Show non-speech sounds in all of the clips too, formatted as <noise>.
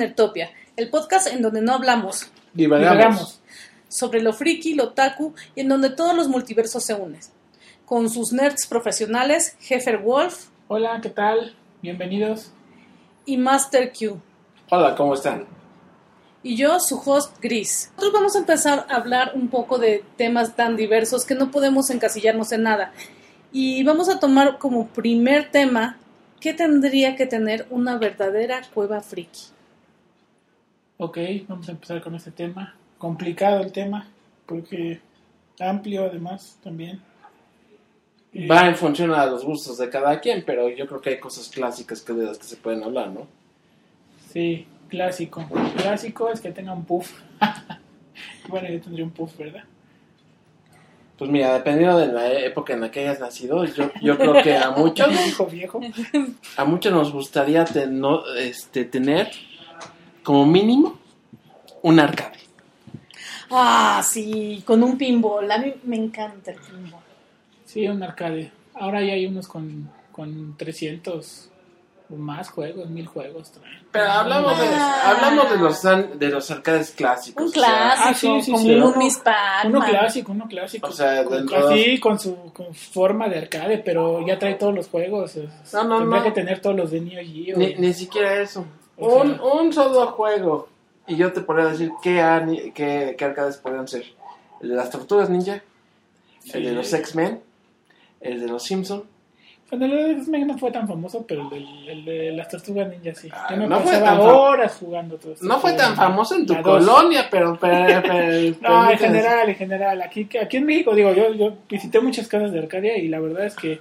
Nertopia, el podcast en donde no hablamos Divagamos. sobre lo friki, lo taku y en donde todos los multiversos se unen. Con sus nerds profesionales, Heffer Wolf Hola, ¿qué tal? Bienvenidos. y Master Q. Hola, ¿cómo están? Y yo, su host Gris. Nosotros vamos a empezar a hablar un poco de temas tan diversos que no podemos encasillarnos en nada. Y vamos a tomar como primer tema qué tendría que tener una verdadera cueva friki. Ok, vamos a empezar con este tema. Complicado el tema, porque amplio además también. Eh, Va en función a los gustos de cada quien, pero yo creo que hay cosas clásicas que de las que se pueden hablar, ¿no? Sí, clásico. Clásico es que tenga un puff. <laughs> bueno, yo tendría un puff, ¿verdad? Pues mira, dependiendo de la época en la que hayas nacido, yo, yo creo que a <laughs> muchos, Viejo, viejo. a muchos nos gustaría ten- no, este, tener como mínimo un arcade. Ah, sí, con un pinball. A mí me encanta el pinball. Sí, un arcade. Ahora ya hay unos con, con 300 o más juegos, mil juegos traen. Pero hablamos de, Ah. hablamos de los de los arcades clásicos. Un o sea, clásico, ah, sí, sí, como sí. un Miss Pac-Man. Uno clásico, uno clásico. O sea, Con- así con su con forma de arcade, pero ya trae todos los juegos. No, no, tendría no. que tener todos los de Neo Geo. Ni, ni siquiera eso. Un, un solo juego. Y yo te podría decir qué, ani- qué, qué arcades podrían ser. El de las tortugas ninja, el de los X-Men, el de los Simpson. Bueno, el de X-Men no fue tan famoso, pero el, del- el de las tortugas ninja sí. Ah, Yo me no fue pasaba horas jugando todo esto. No fue tan famoso en tu colonia, pero... <laughs> pero, pero- No, en general, en general. Aquí, aquí en México, digo, yo, yo visité muchas casas de Arcadia y la verdad es que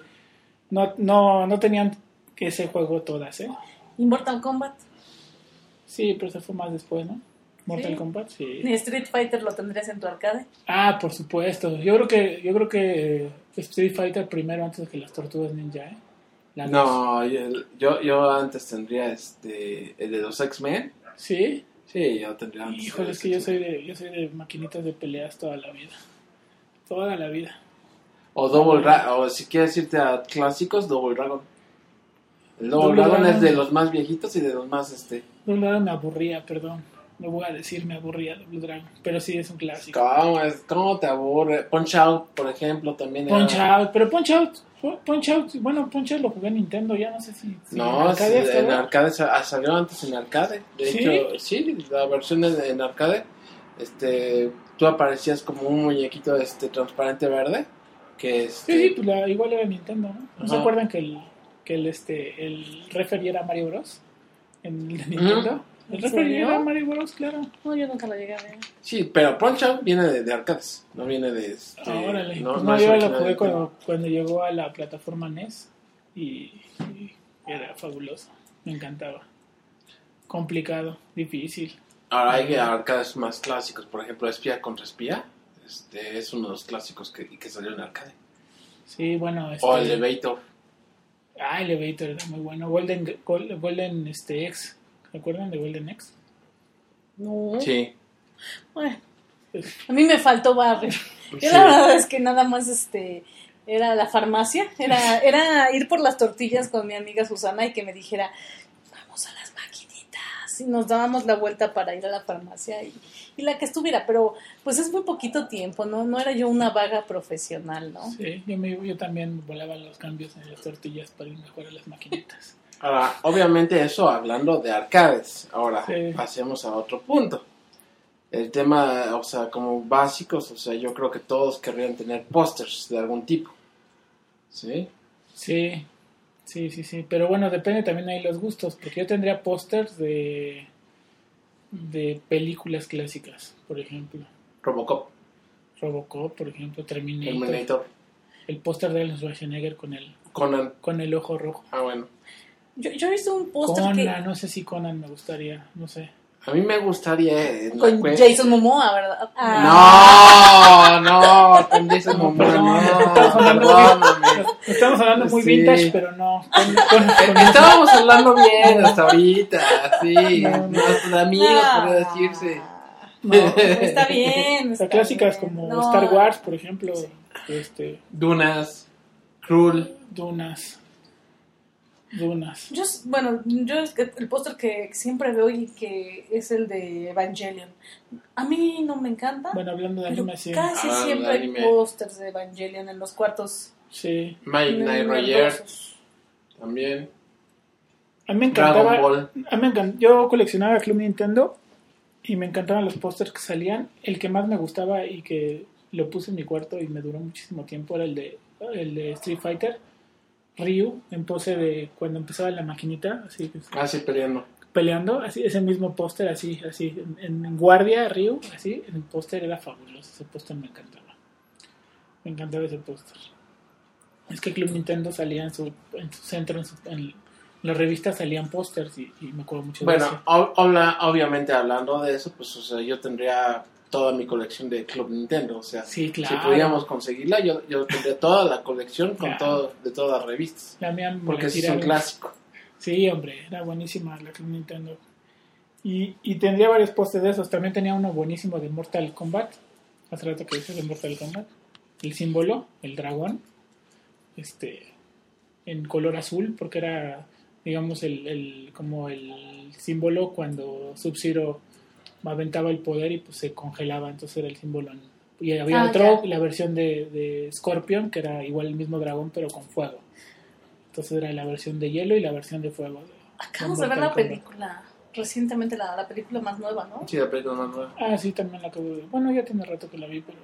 no, no, no tenían ese juego todas, ¿eh? ¿Y Mortal Kombat? Sí, pero se fue más después, ¿no? Mortal Sí. Kombat, sí. <laughs> ¿Ni Street Fighter lo tendrías en tu arcade? Ah, por supuesto. Yo creo que yo creo que Street Fighter primero antes que las Tortugas Ninja, ¿eh? No, yo, yo, yo antes tendría este el de los X-Men. ¿Sí? Sí, yo tendría antes. Híjole, de es que yo soy de yo soy de maquinitas de peleas toda la vida. Toda la vida. O Double Dragon, o si quieres irte a clásicos, Double Dragon. Double Dragon, es de los más viejitos y de los más este. Double Dragon me aburría, perdón. No voy a decir me aburría Double Dragon, pero sí es un clásico. ¿Cómo, es? ¿Cómo te aburre? Punch Out, por ejemplo, también era- Punch Out, pero Punch Out, Punch Out, bueno, Punch Out lo jugué en Nintendo, ya no sé si, si No, en arcade sí, en arcade ah, salió antes en arcade. De ¿Sí? hecho, sí, la versión en, en arcade, este, tú aparecías como un muñequito este transparente verde, que este, Sí, sí, pues la- igual era Nintendo, ¿no? ¿No se acuerdan que el, que el, este, el referee era Mario Bros? En el de Nintendo. El ¿En referee serio? era Mario Bros, claro. No, yo nunca lo llegué a ver. sí, pero Punch Out viene de, de arcades, no viene de este, Ah, órale. no, pues no yo lo jugué cuando, cuando llegó a la plataforma NES y, y era fabuloso. Me encantaba. Complicado, difícil. Ahora hay arcades más clásicos, por ejemplo, Espía contra Espía, este, es uno de los clásicos que, que salió en arcade. Sí, bueno. Este, O Elevator. Ah, Elevator era muy bueno. Golden, Gol- Golden este, X. ¿Se acuerdan de Golden X? No. Sí. Bueno, a mí me faltó barrio. Yo Sí. la verdad es que nada más este era la farmacia, era era ir por las tortillas con mi amiga Susana y que me dijera, "Vamos a las maquinitas." Y nos dábamos la vuelta para ir a la farmacia y, y la que estuviera, pero pues es muy poquito tiempo, no no era yo una vaga profesional, ¿no? Sí, yo, me, yo también volaba los cambios en las tortillas para ir mejor a las maquinitas. <laughs> Ahora, obviamente eso hablando de arcades. Ahora, Sí. pasemos a otro punto. El tema, o sea, como básicos, o sea, yo creo que todos querrían tener pósters de algún tipo. ¿Sí? Sí, sí, sí, sí. Pero bueno, depende también ahí los gustos, porque yo tendría pósters de, de películas clásicas, por ejemplo. Robocop, Robocop, por ejemplo, Terminator. Terminator, El póster de Arnold Schwarzenegger con el, Conan. con el ojo rojo. Ah, bueno. Yo, yo he visto un póster Conan, que no sé si Conan me gustaría, no sé. A mí me gustaría... con Jason Momoa, ¿verdad? Ah, No, no, con Jason No, Momoa, no, hablando, perdóname. Estamos hablando muy Sí. vintage, pero no. Con- con- con- <laughs> Estábamos hablando bien hasta ahorita, sí. No, no. De amigos, Ah. podría decirse. no. Está bien. Está clásicas bien. como No. Star Wars, por ejemplo, este, Dunas, Cruel. Dunas. Dunas. Yo, bueno, yo es que el póster que siempre veo y que es el de Evangelion. A mí no me encanta. Bueno, hablando de anime, sí. casi Ah, siempre hay pósters de Evangelion en los cuartos. Sí. Mike Knight Roger nerviosos. también. A mí me Dragon encantaba. Ball. A mí me encan- Yo coleccionaba Club Nintendo y me encantaban los pósters que salían. El que más me gustaba y que lo puse en mi cuarto y me duró muchísimo tiempo era el de, el de Street Fighter. Ryu, en pose de cuando empezaba la maquinita, así Casi peleando. peleando, así, ese mismo póster, así, así, en, en guardia, Ryu, así, el póster era fabuloso, ese póster me encantaba. Me encantaba ese póster. Es que Club Nintendo salía en su, en su centro, en, su- en las revistas salían pósters y, y me acuerdo mucho de Bueno, eso. ob- obla- obviamente hablando de eso, pues o sea, yo tendría toda mi colección de Club Nintendo, o sea, Sí, claro. si pudiéramos conseguirla, yo, yo tendría toda la colección con Claro. todo, de todas las revistas, La mía porque es un clásico. Sí, hombre, era buenísima la Club Nintendo. Y, y tendría varios pósters de esos. También tenía uno buenísimo de Mortal Kombat. Hace rato que dices de Mortal Kombat. El símbolo, el dragón. Este. En color azul, porque era, digamos, el, el como el símbolo cuando Sub-Zero aventaba el poder y pues se congelaba. Entonces era el símbolo. en- y había Ah, otro, ya. la versión de, de Scorpion, que era igual el mismo dragón, pero con fuego. Entonces era la versión de hielo y la versión de fuego. Acabamos de ver la película, recientemente la, la película más nueva, ¿no? Sí, la película más nueva. Ah, sí, también la acabo de ver. Bueno, ya tiene rato que la vi, pero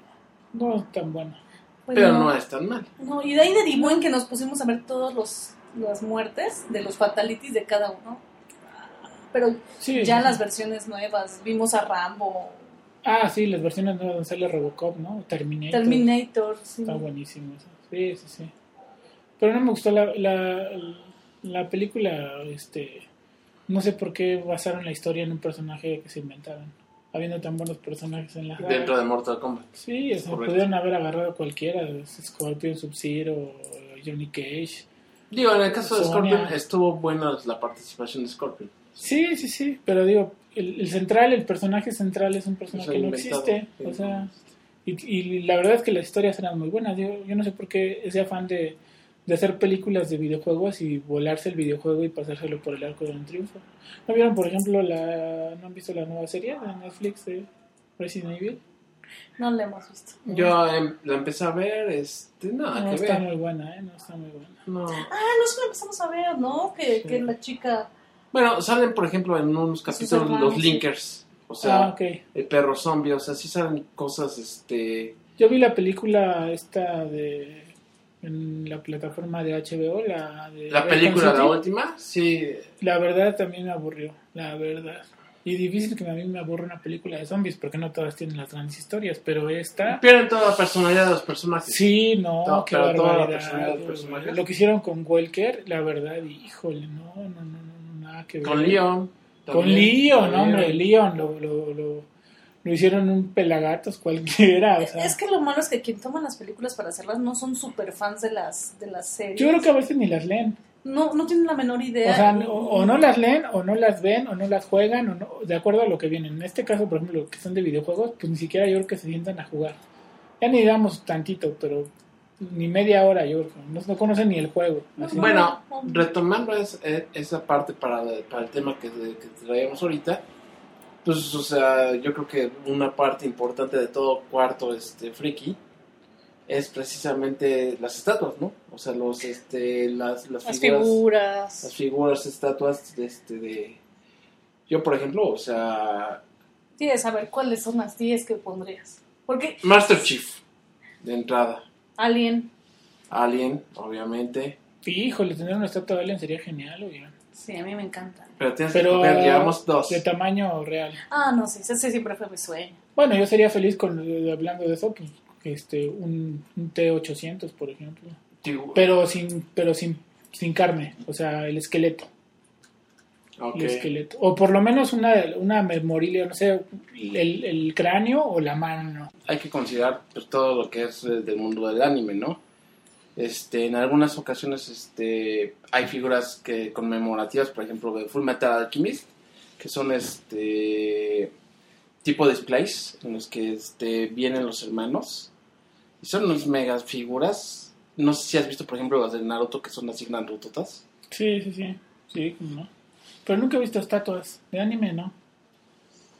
no tan buena. Bueno, Pero no es tan mal. no, y de ahí derivó en que nos pusimos a ver todas los, las muertes de los fatalities de cada uno. Pero Sí. ya las versiones nuevas, vimos a Rambo, Ah, sí, las versiones nuevas donde sale Robocop, ¿no? Terminator. Terminator, sí. Está buenísimo eso. Sí, sí, sí. Pero no me gustó la, la, la película, este... No sé por qué basaron la historia en un personaje que se inventaron. Habiendo tan buenos personajes en la. Dentro de Mortal Kombat. Sí, o sea, pudieron haber agarrado cualquiera. Scorpion, Sub-Zero, Johnny Cage. Digo, en el caso de Sonia. Scorpion estuvo buena la participación de Scorpion. Sí, sí, sí, pero digo, el, el central, el personaje central es un personaje que no existe. sí. O sea, y, y la verdad es que las historias eran muy buenas. Digo, yo no sé por qué ese afán de, de hacer películas de videojuegos y volarse el videojuego y pasárselo por el arco de un triunfo. ¿No vieron, por ejemplo, la. ¿No han visto la nueva serie de Netflix de Resident Evil? No la hemos visto. Yo em, la empecé a ver, este, nada no que está ver. muy buena, ¿eh? No está muy buena. No. Ah, no sé, lo empezamos a ver, ¿no? Que, Sí. que la chica... Bueno, salen, por ejemplo, en unos capítulos hermanos, los sí. linkers. O sea, ah, ok. el perro zombie, o sea, sí salen cosas, este... Yo vi la película esta de. En la plataforma de HBO, la de. La película, City. la última, sí, La verdad también me aburrió, la verdad. Y difícil que a mí me aburra una película de zombies, porque no todas tienen las grandes historias, pero esta... pierden toda la personalidad de los personajes. Sí, no, No, qué pero toda la barbaridad. Lo que hicieron con Welker, la verdad, híjole, no, no, no, no, nada que ver. Con Leon. Con también. Leon, Con hombre, Leon, lo, lo, lo, lo hicieron un pelagatos cualquiera, o sea... Es que lo malo es que quien toma las películas para hacerlas no son super fans de las, de las series. Yo creo que a veces ni las leen. No, no tienen la menor idea. O sea, no- o no las leen, o no las ven, o no las juegan, o no, de acuerdo a lo que vienen. En este caso, por ejemplo, que son de videojuegos, pues ni siquiera yo creo que se sientan a jugar. Ya ni damos tantito, pero ni media hora yo creo. No, no conocen ni el juego. así. Bueno, retomando es- eh, esa parte para, para el tema que, que traíamos ahorita, pues, o sea, yo creo que una parte importante de todo cuarto este friki es precisamente las estatuas, ¿no? O sea, los, este, las, las, las figuras, figuras. las figuras, estatuas, de, este, de... Yo, por ejemplo, o sea, Tienes que saber cuáles son las 10 que pondrías. Porque Master Chief, de entrada, Alien, Alien, obviamente, Híjole, tener una estatua de Alien sería genial, oigan. sí, a mí me encanta. Pero tienes Pero que ver, llevamos dos. de tamaño real. Ah, no, sí, ese siempre fue mi sueño. Bueno, yo sería feliz con hablando de eso, pues este un, un T800, por ejemplo. Pero sin pero sin sin carne, o sea, el esqueleto. ok. el esqueleto. O por lo menos una, una memorilia, no sé, el, el cráneo o la mano. hay que considerar pues, todo lo que es eh, del mundo del anime, ¿no? Este, en algunas ocasiones este, hay figuras que conmemorativas, por ejemplo, de Full Metal Alchemist, que son este tipo displays en los que este, vienen los hermanos. Y son unas megas figuras. No sé si has visto, por ejemplo, las de Naruto, que son así grandototas. Sí, sí, sí. Sí, no. Pero nunca he visto estatuas. De anime, ¿no?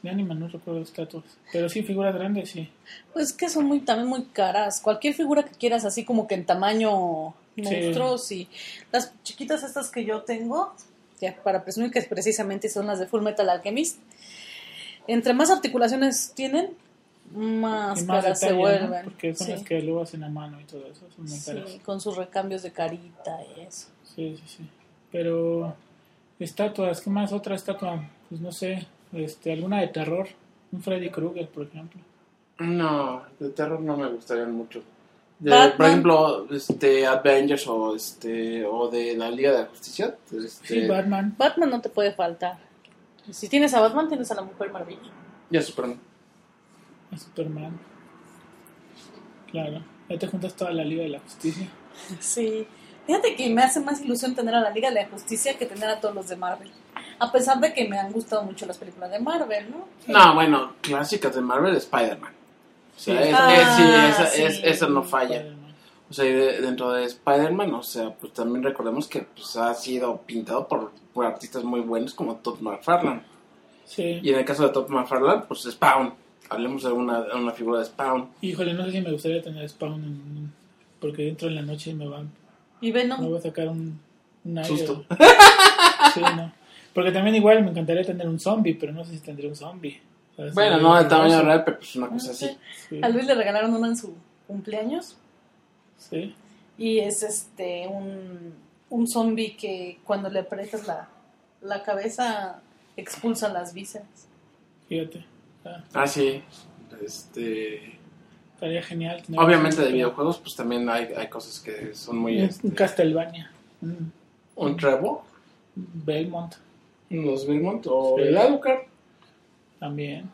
De anime no recuerdo estatuas. Pero sí, figuras grandes, sí. Pues que son muy también muy caras. Cualquier figura que quieras, así como que en tamaño Sí. monstruos y las chiquitas estas que yo tengo, ya para presumir que precisamente son las de Full Metal Alchemist. Entre más articulaciones tienen, más, más caras se detalle, ¿no? vuelven. Porque son Sí. las que luego hacen a mano y todo eso. Son muy Sí, caras. con sus recambios de carita y eso. Sí, sí, sí. Pero estatuas, ¿qué más? Otra estatua, pues no sé, este, alguna de terror. Un Freddy Krueger, por ejemplo. No, de terror no me gustarían mucho. De, por ejemplo, este Avengers o este o de la Liga de la Justicia. Este, Sí, Batman. Batman no te puede faltar. Y Si tienes a Batman, tienes a la Mujer Maravilla. Ya Superman. A Superman. Claro. Ya te juntas toda la Liga de la Justicia. <laughs> Sí. Fíjate que me hace más ilusión tener a la Liga de la Justicia que tener a todos los de Marvel. A pesar de que me han gustado mucho las películas de Marvel, ¿no? No, bueno, clásicas de Marvel, Spider-Man. O sea, Sí. es- Ah, es- sí, esa, sí. es- esa no falla. O sea, de- dentro de Spider-Man, o sea, pues también recordemos que pues, ha sido pintado por, por artistas muy buenos como Todd McFarlane. Sí. Y en el caso de Todd McFarlane, pues Spawn. Hablemos de una, de una figura de Spawn. Híjole, no sé si me gustaría tener Spawn en- porque entro en la noche me va, Y me Venom. va a sacar un, un aire. Susto. <laughs> Sí, no. Porque también igual me encantaría tener un zombie, pero no sé si tendría un zombie. O sea, Bueno, no de tamaño real, pero pues una cosa así. Sí, A Luis le regalaron uno en su cumpleaños. sí. Y es este un, un zombie que cuando le aprietas la, la cabeza expulsa las vísceras. Fíjate. Ah, Ah, sí. Este, estaría genial. tener obviamente de videojuegos, pues también hay, hay cosas que son muy... Un, este, Castlevania. Un un Trevo, Belmont los Belmont o Sí. el Alucard. también.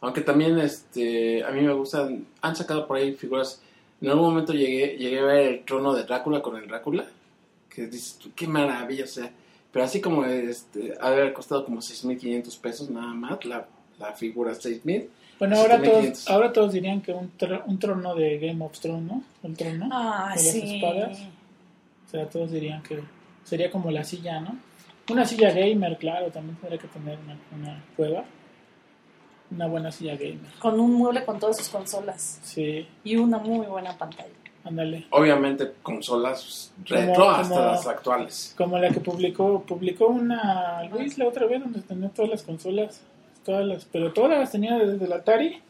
Aunque también este, a mí me gustan, han sacado por ahí figuras. En algún momento llegué, llegué a ver el trono de Drácula con el Drácula, que dices tú, qué maravilla, o sea, pero así como este, haber costado como 6.500 pesos nada más, la, la figura 6.000. Bueno, ahora 7500. todos, ahora todos dirían que un, tro- un trono de Game of Thrones, ¿no? El trono. Ah, de las espadas. O sea, todos dirían que sería como la silla, ¿no? Una silla gamer, claro, también tendría que tener una, una cueva. Una buena silla gamer. Con un mueble con todas sus consolas. Sí, Y una muy buena pantalla. ándale. Obviamente consolas retro Como- hasta como- las actuales. Como la que publicó, publicó una Luis la otra vez donde tenía todas las consolas, todas las, pero todas las tenía desde el Atari,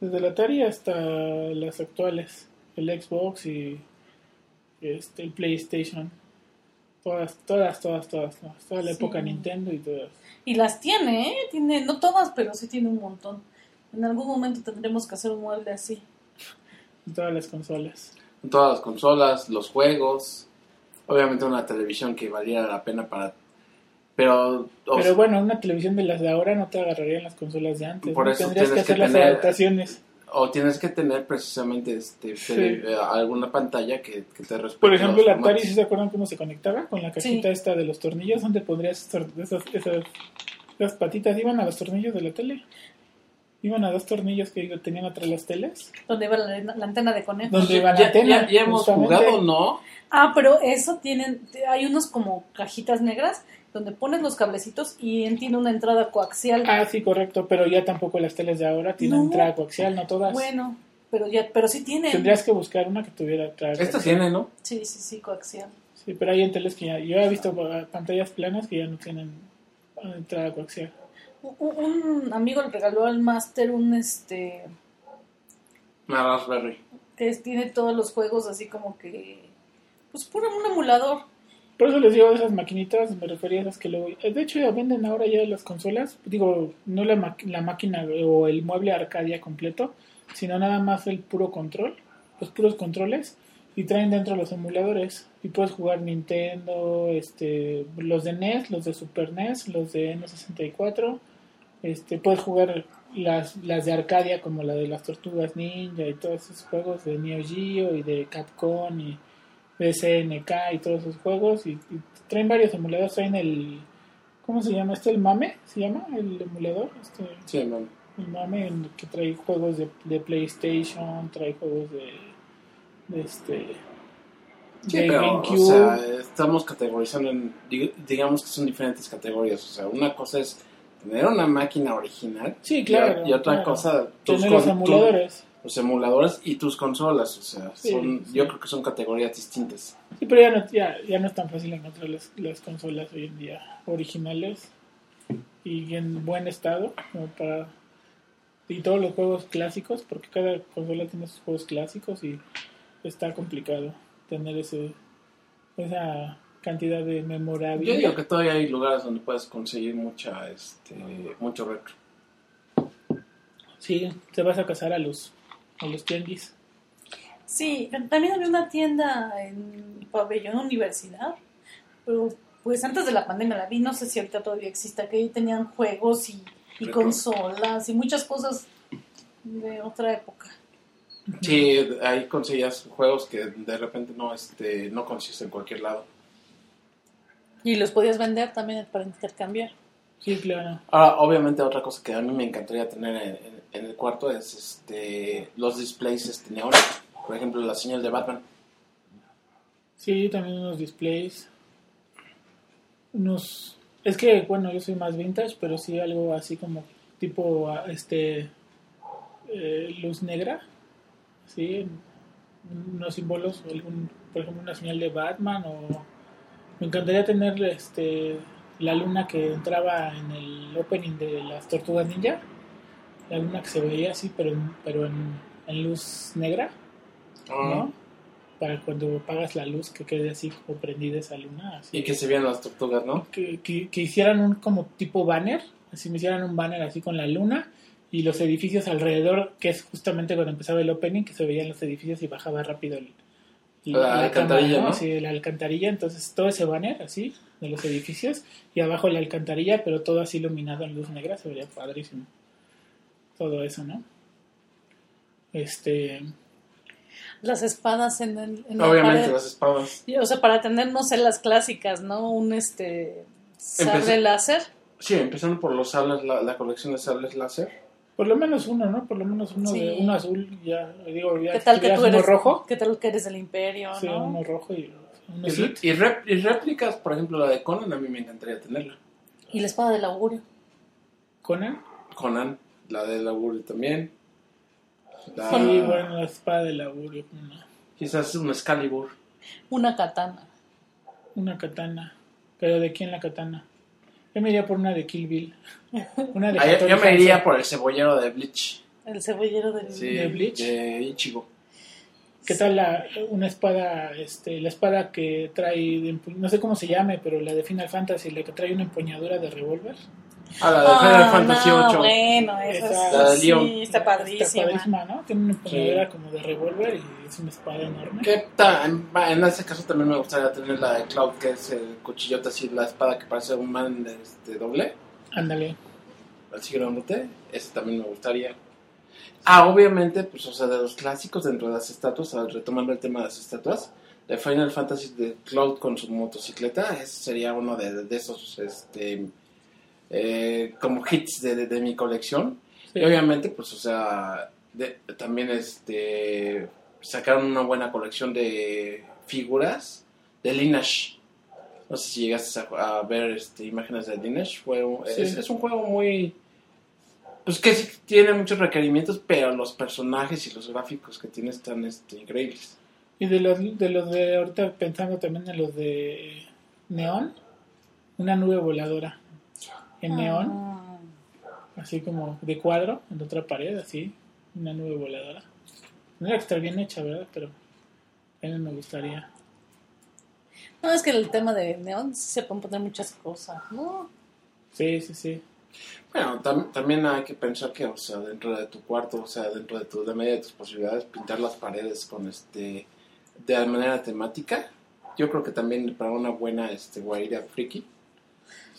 desde el Atari hasta las actuales, el Xbox y este el PlayStation, todas, todas, todas, todas, todas, toda la Sí. época Nintendo y todas. Y las tiene, ¿eh? Tiene, no todas, pero sí tiene un montón. En algún momento tendremos que hacer un mueble así. todas las consolas. Todas las consolas, los juegos, obviamente una televisión que valiera la pena para... Pero, o Pero bueno, una televisión de las de ahora no te agarrarían las consolas de antes. Por ¿no? eso Tendrías que hacer las adaptaciones. O tienes que tener precisamente este, Sí. tele- eh, alguna pantalla que, que te respete. Por ejemplo, el Atari. ¿sí se acuerdan cómo se conectaba? Con la cajita Sí. esta de los tornillos, donde pondrías esas, esas, esas, esas patitas, iban a los tornillos de la tele. Iban a dos tornillos que tenían atrás las teles. Donde iba la, la antena de conejo. Donde iba la ya, antena. ya- ya hemos justamente. jugado, ¿no? Ah, pero eso tienen, hay unos como cajitas negras donde pones los cablecitos y tiene una entrada coaxial. Ah, sí, correcto, pero ya tampoco las teles de ahora tienen No. entrada coaxial, no todas. Bueno, pero ya, pero sí tienen. Tendrías que buscar una que tuviera entrada Esta coaxial. tiene, ¿no? Sí, sí, sí, coaxial. Sí, pero hay en teles que ya. Yo he visto ah, pantallas planas que ya no tienen ah, entrada coaxial. Un, un amigo le regaló al máster un este Una Raspberry. que es- tiene todos los juegos así como que pues puro un emulador. Por eso les digo de esas maquinitas, me refería a esas que luego... De hecho ya venden ahora ya las consolas, digo, no la, ma- la máquina o el mueble Arcadia completo, sino nada más el puro control, los puros controles, y traen dentro los emuladores. Y puedes jugar Nintendo, este, los de NES, los de Super NES, los de N64, este, puedes jugar las, las de Arcadia como la de las Tortugas Ninja y todos esos juegos de Neo Geo y de Capcom y de SNK y todos esos juegos y, y traen varios emuladores, traen el ¿cómo se llama? ¿Este el MAME? ¿Se llama el emulador? Este, Sí, el MAME en el que trae juegos de, de PlayStation, trae juegos de, de este Sí, de pero, o sea, estamos categorizando en, dig- digamos que son diferentes categorías. O sea, una cosa es tener una máquina original. Sí, claro, Y, otra claro. cosa, tus Tener los tu- emuladores. los emuladores y tus consolas. O sea, Sí, son, sí. yo creo que son categorías distintas. Sí, pero ya no, ya, ya no es tan fácil encontrar las, las consolas hoy en día originales y en buen estado como para y todos los juegos clásicos porque cada consola tiene sus juegos clásicos y está complicado tener ese esa cantidad de Yo memorabilia digo que todavía hay lugares donde puedes conseguir mucha, este, mucho retro. sí te vas a casar a los a los tianguis Sí, también había una tienda en Pabellón Universidad, pero pues antes de la pandemia la vi, no sé si ahorita todavía exista, que ahí tenían juegos y, consolas y muchas cosas de otra época. Sí, ahí conseguías juegos que de repente no, este, no consigues en cualquier lado. Y los podías vender también para intercambiar. sí claro Ahora, obviamente, otra cosa que a mí me encantaría tener en, en- en el cuarto es este, los displays este, neón. Por ejemplo, la señal de Batman. sí también unos displays unos es que bueno yo soy más vintage pero sí algo así como tipo este eh, luz negra sí unos símbolos algún por ejemplo una señal de Batman o me encantaría tener este la luna que entraba en el opening de las tortugas ninja la luna que se veía así pero en, pero en, en luz negra ¿no? Para cuando apagas la luz que quede así como prendida esa luna. Así. Y que se vean las tortugas, ¿no? que, que- que hicieran un como tipo banner, así me hicieran un banner así con la luna y los edificios alrededor, que es justamente cuando empezaba el opening, que se veían los edificios y bajaba rápido el, La alcantarilla, ¿no? Sí, la alcantarilla, entonces todo ese banner así de los edificios y abajo la alcantarilla, pero todo así iluminado en luz negra, se vería padrísimo. Todo eso, ¿no? Este, Las espadas en, el, en la Obviamente, pared. las espadas. Y, O sea, para tener, no sé, las clásicas, ¿no? Un este sable Empecé- láser. Sí, empezando por los sables, la, la colección de sables láser. Por lo menos uno, ¿no? Por lo menos uno Sí. de uno azul, ya digo, ya ¿Qué tal que tú uno eres rojo, ¿Qué tal que eres del imperio, sí, no? uno rojo y uno Y, y rep- y réplicas, por ejemplo, la de Conan, a mí me encantaría tenerla. Y la espada del augurio. Conan. Conan, la del augurio también. La- Sí, bueno, la espada del augurio, una, Quizás un Excalibur. Una katana. una katana. Pero ¿de quién la katana? Yo me iría por una de Kill Bill. <laughs> Una de Ah, yo, me iría por el cebollero de Bleach. El cebollero del... Sí, ¿De Bleach? De Ichigo. ¿Qué tal la, una espada, este, la espada que trae, de no sé cómo se llame, pero la de Final Fantasy, la que trae una empuñadura de revólver? Ah, la de Final Ah, Fantasy no, 8. bueno, Esa- La de sí, Leon. está padrísima. Está padrísima, ¿no? Tiene una empuñadura Sí. como de revólver y es una espada enorme. Que ta- en, ese caso también me gustaría tener la de Cloud, que es el cuchillote así, la espada que parece un man de este, doble. Ándale. Así grandote. Ese también me gustaría. Ah, obviamente, pues, o sea, de los clásicos dentro de las estatuas, retomando el tema de las estatuas, de Final Fantasy de Cloud con su motocicleta, ese sería uno de, de esos, este, eh, como hits de, de- de mi colección. Sí. Y obviamente, pues, o sea, de- también, este, sacaron una buena colección de figuras de Lineage. No sé si llegaste a, a ver este, imágenes de Lineage. Fue Sí. es, es un juego muy... Pues que sí tiene muchos requerimientos, pero los personajes y los gráficos que tiene están este, increíbles. Y de los, de los de ahorita pensando también en los de neón, una nube voladora en neón, Ah, así como de cuadro, en otra pared, así, una nube voladora. No era que estar bien hecha, ¿verdad? Pero a mí me gustaría. No, es que el tema de neón se pueden poner muchas cosas, ¿no? Sí, sí, sí. Bueno, tam- también hay que pensar que, o sea, dentro de tu cuarto, o sea, dentro de tu de media de tus posibilidades, pintar las paredes con este de manera temática. Yo creo que también para una buena este guarida friki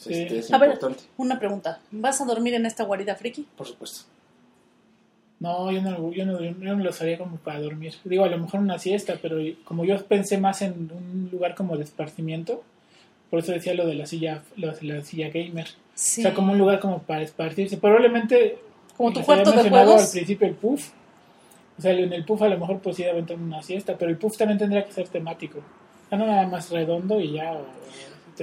Sí. este, es A ver. Una pregunta. ¿Vas a dormir en esta guarida friki? por supuesto. No, yo no, yo no, yo no los haría como para dormir. Digo, a lo mejor una siesta, pero como yo pensé más en un lugar como de esparcimiento, por eso decía lo de la silla, lo de la silla gamer. Sí. O sea, como un lugar como para esparcirse. Probablemente, Como tu cuarto había de mencionado juegos. al principio el puff. O sea, en el puff a lo mejor pues a aventar una siesta, pero el puff también tendría que ser temático. Ah, no nada más redondo y ya. o-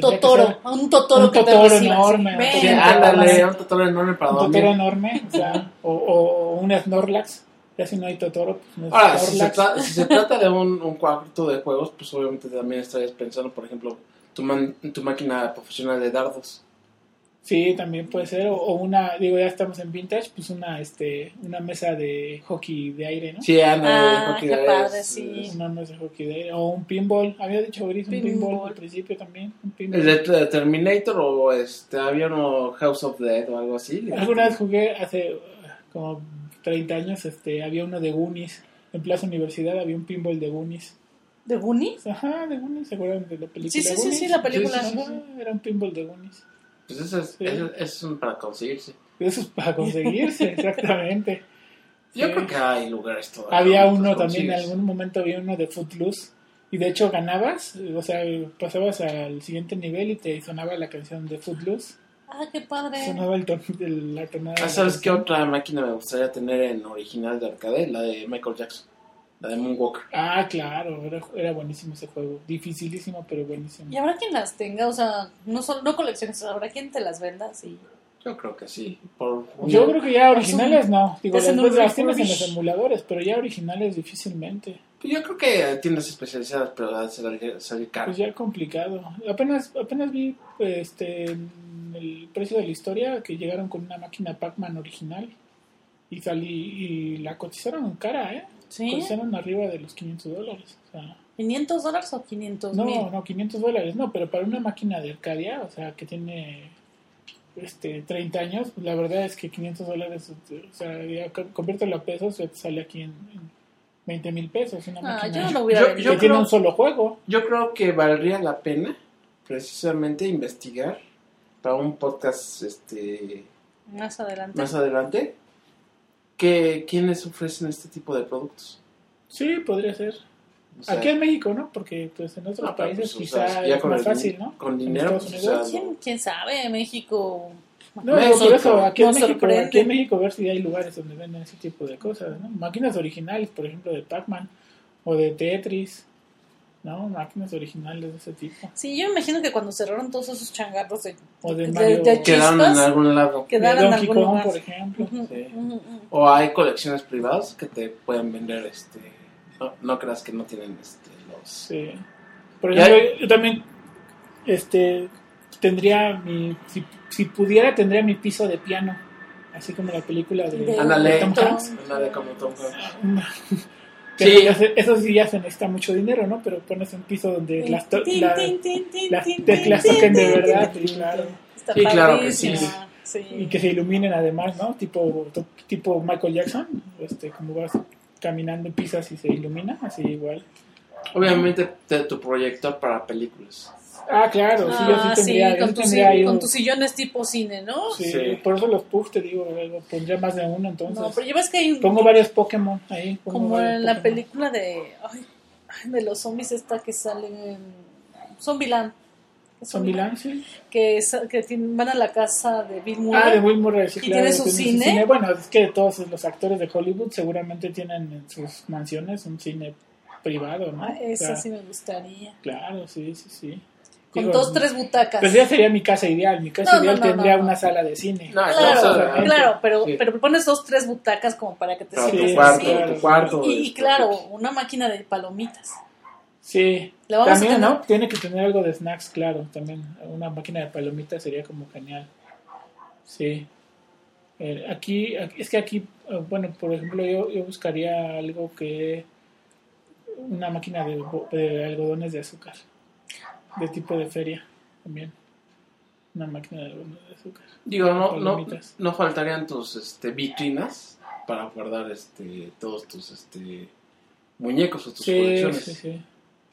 Totoro, un Totoro un que Totoro enorme, Ven, Sí, ándale, un Totoro enorme para Un dormir. Totoro enorme, o sea, o, o un Snorlax. Ya si no hay Totoro, pues no es Ahora, si se, si se trata de un, <laughs> un cuarto de juegos, pues obviamente también estarías pensando, por ejemplo, tu, man- tu máquina profesional de dardos. Sí, también puede ser. O, o una, digo, ya estamos en vintage, pues una, este, una mesa de hockey de aire, ¿no? Sí, ándale, Ah, hockey qué de- padre, es- sí. Una mesa de hockey de aire. O un pinball. Había dicho Gris, un pinball, al principio también. Un pinball. ¿El de Terminator o este, había uno House of Dead o algo así? Alguna vez jugué hace como 30 años, este, había uno de Goonies. En Plaza Universidad había un pinball de Goonies. ¿De Goonies? Ajá, de Goonies, ¿se acuerdan de la película? Sí, sí, sí, sí, la película. Sí, sí, sí, Era un pinball de Goonies. Pues eso es, Sí. eso, eso es para conseguirse. Eso es para conseguirse, <laughs> exactamente. Yo Sí. creo que hay lugares todavía. Había uno también, en algún momento había uno de Footloose. Y de hecho ganabas, o sea, pasabas al siguiente nivel y te sonaba la canción de Footloose. Ah, qué padre. Sonaba el ton, el- la tonada. Ah, ¿Sabes qué otra máquina me gustaría tener en original de arcade? La de Michael Jackson. La de Moonwalker. Ah, claro, era, era buenísimo ese juego. Dificilísimo, pero buenísimo. Y habrá quien las tenga, o sea, no, son, no colecciones, habrá quien te las venda, sí. Yo creo que sí. Por Yo creo que ya originales no. Digo, un las tienes en los emuladores, pero ya originales difícilmente. Yo creo que tiendas especializadas, pero salir, salir caro. Pues ya complicado. Apenas, apenas vi este el precio de la historia que llegaron con una máquina Pac-Man original y salí y la cotizaron cara, ¿eh? ¿Sí? Cotizaron arriba de los 500 dólares. O sea, ¿500 dólares o 500 mil? no, no, 500 dólares, no, pero para una máquina de Arcadia, o sea, que tiene este 30 años, la verdad es que 500 dólares, o sea, conviértelo a pesos, te sale aquí en, en 20 mil pesos. Una Ah, máquina yo no lo hubiera Yo- que yo tiene creo- un solo juego. Yo creo que valdría la pena precisamente investigar para un podcast este Más adelante. más adelante que quiénes ofrecen este tipo de productos. Sí, podría ser. O sea, Aquí en México, ¿no? Porque pues en otros pero, países pues, o sea, es más el- fácil, ¿no? con dinero, pues, Unidos. o sea, ¿Quién, quién sabe? México. No, México, por eso, aquí en, México, sorprende. aquí en México ver si hay lugares donde venden ese tipo de cosas, ¿no? Máquinas originales, por ejemplo, de Pac-Man o de Tetris, ¿no? Máquinas originales de ese tipo. Sí, yo me imagino que cuando cerraron todos esos changarros de, O de de- de quedaron en algún lado. Quedaron en Donkey algún Kong, lugar. por ejemplo. Ujú, Sí. ujú, ujú. O hay colecciones privadas que te pueden vender este no, no creas que no tienen este los Sí. Por ejemplo, yo también este tendría mi si, si pudiera tendría mi piso de piano, así como la película de. Tom Tom- Hanks. Ándale como Tom Hanks. Que <laughs> Sí. Eso, ya se- eso sí ya se necesita mucho dinero, ¿no? Pero pones un piso donde las, teclas toquen de verdad, tin, claro. Está Sí, claro que sí. y que se iluminen además, ¿no? Tipo tipo Michael Jackson, este como vas caminando en pisas y se ilumina, así igual. Obviamente te- tu proyector para películas. Ah, claro, sí, yo Ah, sí tendría, sí, yo con, sí tus, tendría con tus sillones tipo cine, ¿no? sí, Sí. por eso los puffs te digo, eh, pondría más de uno entonces. No, pero llevas que hay un- Pongo varios Pokémon ahí. como en la película de ay, ay, de los zombies esta que sale en Zombieland. ¿Es Zombieland, sí. Que, es- que tienen- van a la casa de Bill Murray. Ah, de Will Murray, sí, ¿Y claro, tiene su cine? Bueno, es que todos los actores de Hollywood seguramente tienen en sus mansiones un cine privado, ¿no? Ah, esa O sea, sí me gustaría. Claro, sí, sí, sí. Con dos, tres butacas. Pues ya sería mi casa ideal. Mi casa No, ideal no, tendría no, no. una sala de cine. No, Claro, claro, pero, Sí. pero pones dos, tres butacas como para que te Para Sí, tu cuarto, así. claro. tu cuarto. Y, y este, claro, una máquina de palomitas. Sí. También, ¿no? Tiene que tener algo de snacks, claro. También una máquina de palomitas sería como genial. Sí. Eh, aquí, aquí- es que aquí, eh, bueno, por ejemplo, yo, yo buscaría algo que. Una máquina de algodones de azúcar. De tipo de feria también. Una máquina de algodones de azúcar. Digo, no, no, no faltarían tus este, vitrinas para guardar este, todos tus este, muñecos o tus Sí, colecciones. sí, sí.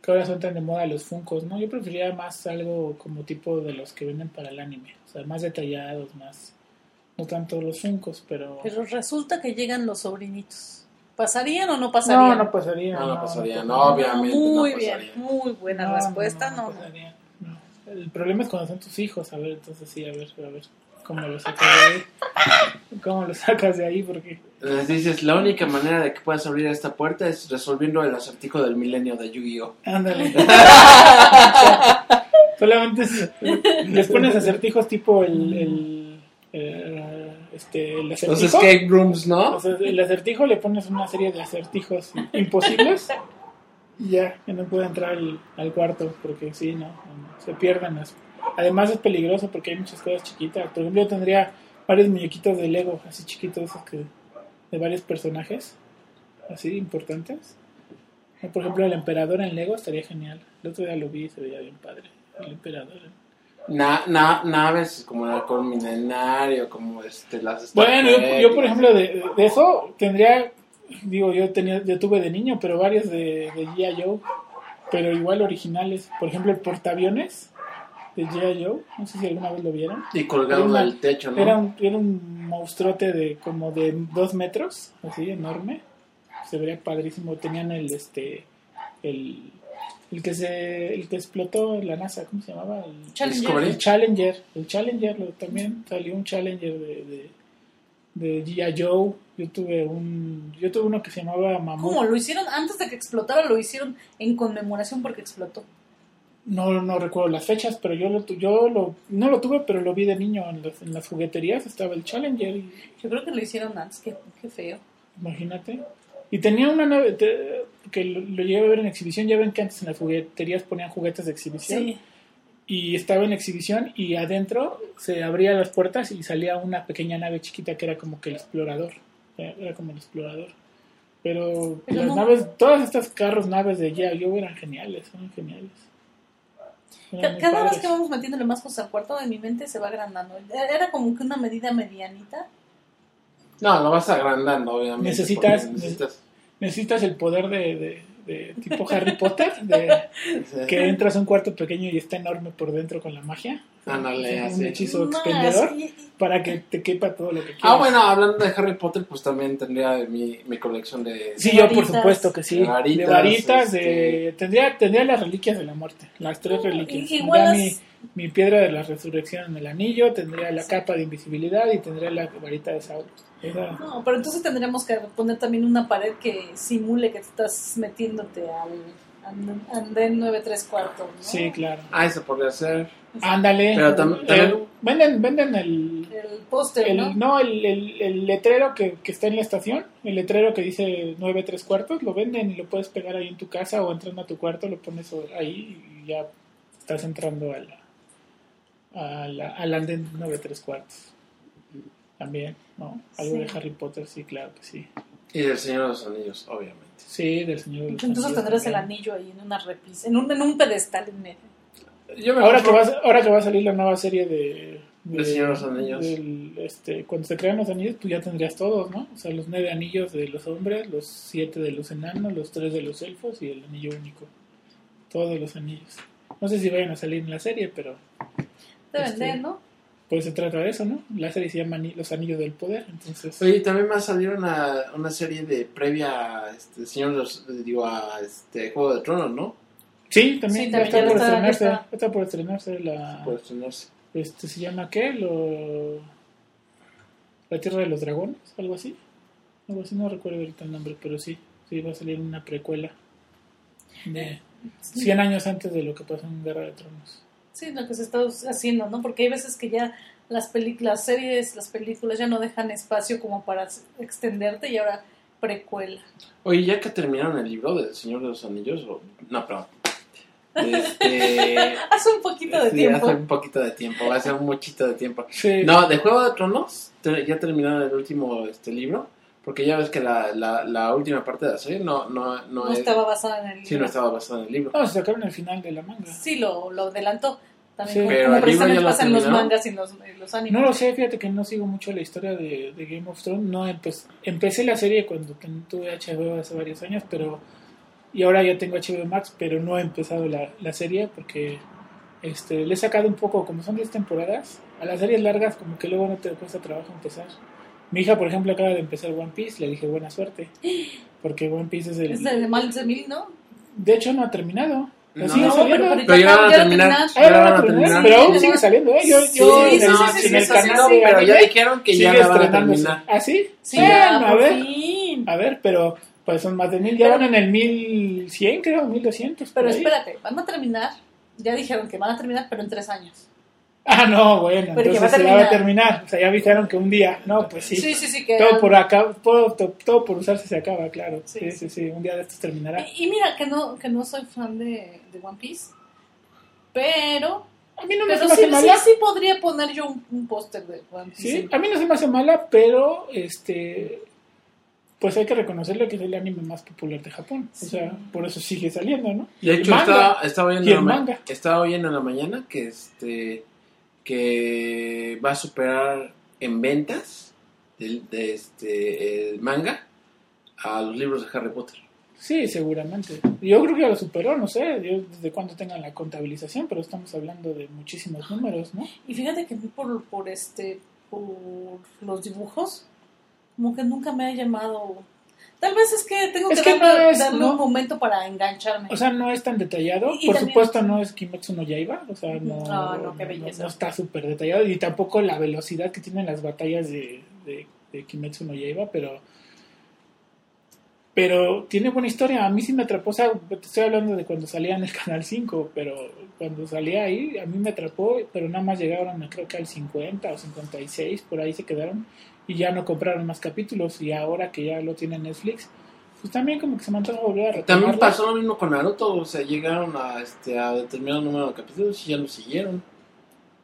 Que ahora son tan de moda los funcos, ¿no? Yo preferiría más algo como tipo de los que venden para el anime. O sea, más detallados, más... No tanto los funcos, pero... Pero resulta que llegan los sobrinitos. ¿Pasarían o no no, pasarían? no pasaría. No, no pasaría, no, obviamente. Muy no bien, muy buena No, respuesta. no, No, no no. pasaría, no. El problema es cuando son tus hijos, a ver, entonces sí, a ver, a ver cómo los saco de ahí. cómo lo sacas de ahí porque Les dices, la única manera de que puedas abrir esta puerta es resolviendo el acertijo del milenio de Yu-Gi-Oh! ándale. <laughs> Solamente es- les pones acertijos tipo el, el, eh, este, el Los acertijo. escape rooms, ¿no? El acertijo le pones una serie de acertijos imposibles y ya, que no puede entrar al, al cuarto porque sí, no, no, se pierden las... Además es peligroso porque hay muchas cosas chiquitas. Por ejemplo, yo tendría varios muñequitos de Lego, así chiquitos, esos que, de varios personajes, así importantes. Por ejemplo, el emperador en Lego estaría genial. El otro día lo vi y se veía bien padre. El emperador. Na- na- naves como el halcón milenario, como este, las... Bueno, yo, por ejemplo, de, de eso tendría, digo, yo tenía, yo tuve de niño, pero varios de, de G.I. Joe, pero igual originales. Por ejemplo, el portaaviones de G.I. Joe, no sé si alguna vez lo vieron. Y colgado una- del techo, ¿no? Era un, era un monstruote de como de dos metros, así enorme. Se vería padrísimo. Tenían el este el, el que se el que explotó en la NASA, ¿cómo se llamaba? El, Challenger. El Challenger, el Challenger lo- también salió un Challenger de, de, de G.I. Joe. Yo tuve un yo tuve uno que se llamaba Mamut. ¿Cómo? ¿Lo hicieron antes de que explotara? ¿Lo hicieron en conmemoración porque explotó? No, no recuerdo las fechas, pero yo lo tu- yo lo no lo tuve, pero lo vi de niño en las, en las jugueterías estaba el Challenger y Yo creo que lo hicieron antes. Qué, qué feo. Imagínate. Y tenía una nave te- que lo, lo llegué a ver en exhibición. Ya ven que antes en las jugueterías ponían juguetes de exhibición. Sí. Y estaba en exhibición y adentro se abrían las puertas y salía una pequeña nave chiquita que era como que el explorador. Era como el explorador. Pero, Pero las no- naves, todas estas carros, naves de ya yo eran geniales, eran geniales. Eran Cada vez que vamos metiéndole más cosas al cuarto, en mi mente se va agrandando. Era como que una medida medianita. No, lo vas agrandando, obviamente. Necesitas- necesitas Necesitas el poder de, de- de tipo Harry Potter, de, que entras a un cuarto pequeño y está enorme por dentro con la magia. Ándale, un así. hechizo No, expendedor para que te quepa todo lo que quieras. Ah, bueno, hablando de Harry Potter, pues también tendría mi, mi colección de... Sí, yo por supuesto que sí. De varitas, de varitas, este- de... Tendría, tendría las reliquias de la muerte, las tres reliquias. Y- igual Tendría las- mi, piedra de la resurrección en el anillo, tendría la capa de invisibilidad y tendría la varita de Sauron. Esa- No, pero entonces tendríamos que poner también una pared que simule que te estás metiéndote al and- andén 9 3 cuartos, ¿no? Sí, claro. Ah, eso podría ser. Ándale. Pero tam- Eh, también- venden, venden el, El póster, el- ¿no? no, el, el- el letrero que, que está en la estación, el letrero que dice 9 3 cuartos, lo venden y lo puedes pegar ahí en tu casa o entrando a tu cuarto, lo pones ahí y ya estás entrando a la, a la- al andén 9 3 cuartos. También, ¿no? Algo Sí. de Harry Potter, sí, claro que sí. Y del Señor de los Anillos, obviamente. Sí, del Señor de los Entonces Anillos tendrás el anillo ahí en una repisa, en un, en un pedestal en medio. Yo me Ahora que, va, ahora que va a salir la nueva serie de... Del Señor de los Anillos. del, este, cuando se crean los anillos, tú ya tendrías todos, ¿no? O sea, los nueve anillos de los hombres, los siete de los enanos, los tres de los elfos y el anillo único. Todos los anillos. No sé si vayan a salir en la serie, pero Deben Este- de, ¿no? pues se trata de eso, ¿no? La serie se llama Los Anillos del Poder, entonces... Oye, también va a salir una, una serie de previa a este, Señor de los, digo, a este Juego de Tronos, ¿no? Sí, también, Sí, ya también está ya por está- estrenarse. está por estrenarse la... Por estrenarse. Este, ¿Se llama qué? Lo... La Tierra de los Dragones, algo así. Algo así, no recuerdo ahorita el nombre, pero sí, sí va a salir una precuela de 100 años antes de lo que pasó en Guerra de Tronos. Sí, lo que se está haciendo, ¿no? Porque hay veces que ya las películas, las series, las películas ya no dejan espacio como para extenderte y ahora precuela. Oye, ya que terminaron el libro del Señor de los Anillos, o... no, perdón. Este, <laughs> Hace un poquito de sí, tiempo. hace un poquito de tiempo, va a ser un muchito de tiempo. Sí, No, de Juego de Tronos, ya terminaron el último este libro, porque ya ves que la, la, la última parte de la serie no, no, no, No es- estaba basada en el libro. sí, no estaba basada en el libro. no, se sacaron el final de la manga. Sí, lo, lo adelantó. También Sí. como, Pero como el libro precisamente ya lo pasa en los mangas y en los, en los animes. No lo sé, fíjate que no sigo mucho la historia de, de Game of Thrones. No, empe- empecé la serie cuando tuve HBO hace varios años, pero y ahora ya tengo HBO Max, pero no he empezado la, la serie porque este, le he sacado un poco, como son 10 temporadas, a las series largas como que luego no te cuesta trabajo empezar. Mi hija, por ejemplo, acaba de empezar One Piece, le dije buena suerte, porque One Piece es el... Es de Miles de Mil, ¿no? De hecho no ha terminado, ¿O No, sigue No, saliendo? pero, pero Pero ya van a terminar. Ah, terminar, pero aún sigue saliendo, ¿eh? Yo, Sí, yo sí, en, sí, el, sí, en sí, el sí, canal sí, pero ya dijeron que ya la van a terminar. ¿Ah, sí? Sí, Bueno, ya, a ver, fin. a ver, pero pues son más de mil, ya Pero- van en el 1100, creo, 1200. por Pero espérate, van a terminar. Ya dijeron que van a terminar, pero en tres años. Ah, no, bueno, entonces se ya va a terminar. O sea, ya avisaron que un día, no, pues sí. Sí, sí, sí. Que Todo por acá, todo, todo, todo por usarse se acaba, claro. Sí, Sí, sí, sí, un día de estos terminará. Y, y mira, que no, que no soy fan de, de One Piece. Pero, A mí no me pero se sí, me hace sí, mala. sí podría poner yo un, un póster de One Piece. Sí, a mí no se me hace mala, pero este pues hay que reconocerle que es el anime más popular de Japón. O Sí. sea, por eso sigue saliendo, ¿no? De hecho, manga. estaba, estaba oyendo en la estaba oyendo en la mañana que este que va a superar en ventas de, este el manga a los libros de Harry Potter. Sí, seguramente. Yo creo que lo superó, no sé, yo desde cuándo tengan la contabilización, pero estamos hablando de muchísimos números, ¿no? Y fíjate que por, por este, por los dibujos, como que nunca me ha llamado. Tal vez es que tengo Es que, que no es, ¿no? un momento para engancharme. O sea, no es tan detallado. Y- y Por supuesto, no es Kimetsu no Yaiba. O sea, no, No, no, qué belleza. no está súper detallado. Y tampoco la velocidad que tienen las batallas de, de, de Kimetsu no Yaiba, pero. Pero tiene buena historia. A mí sí me atrapó. O sea, te estoy hablando de cuando salía en el canal 5, pero cuando salía ahí, a mí me atrapó. Pero nada más llegaron, creo que al 50 o 56, por ahí se quedaron. Y ya no compraron más capítulos. Y ahora que ya lo tiene Netflix, pues también como que se mantuvo a volver a También retomarlo. pasó lo mismo con Naruto, o sea, llegaron a este a determinado número de capítulos y ya lo siguieron.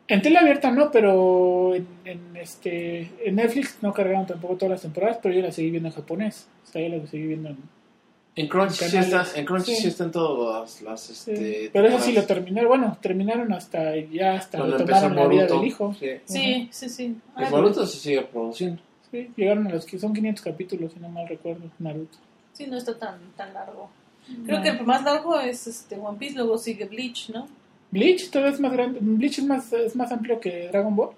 En tele abierta no, pero en, en, este en Netflix no cargaron tampoco todas las temporadas, pero yo las seguí viendo en japonés. O sea, yo las seguí viendo en... En Crunchy sí en Crunchy Sí. sí están todas las, sí. este pero eso sí lo terminaron, bueno, terminaron hasta ya hasta Cuando empezó la vida del hijo. Sí. sí, sí, sí. Y Ay, Boruto se sigue produciendo. Sí, llegaron a los que son 500 capítulos, si no mal recuerdo, Naruto. Sí, no está tan, tan largo. Creo No. que el más largo es este One Piece, luego sigue Bleach, ¿no? Bleach todavía es más grande, Bleach es más es más amplio que Dragon Ball.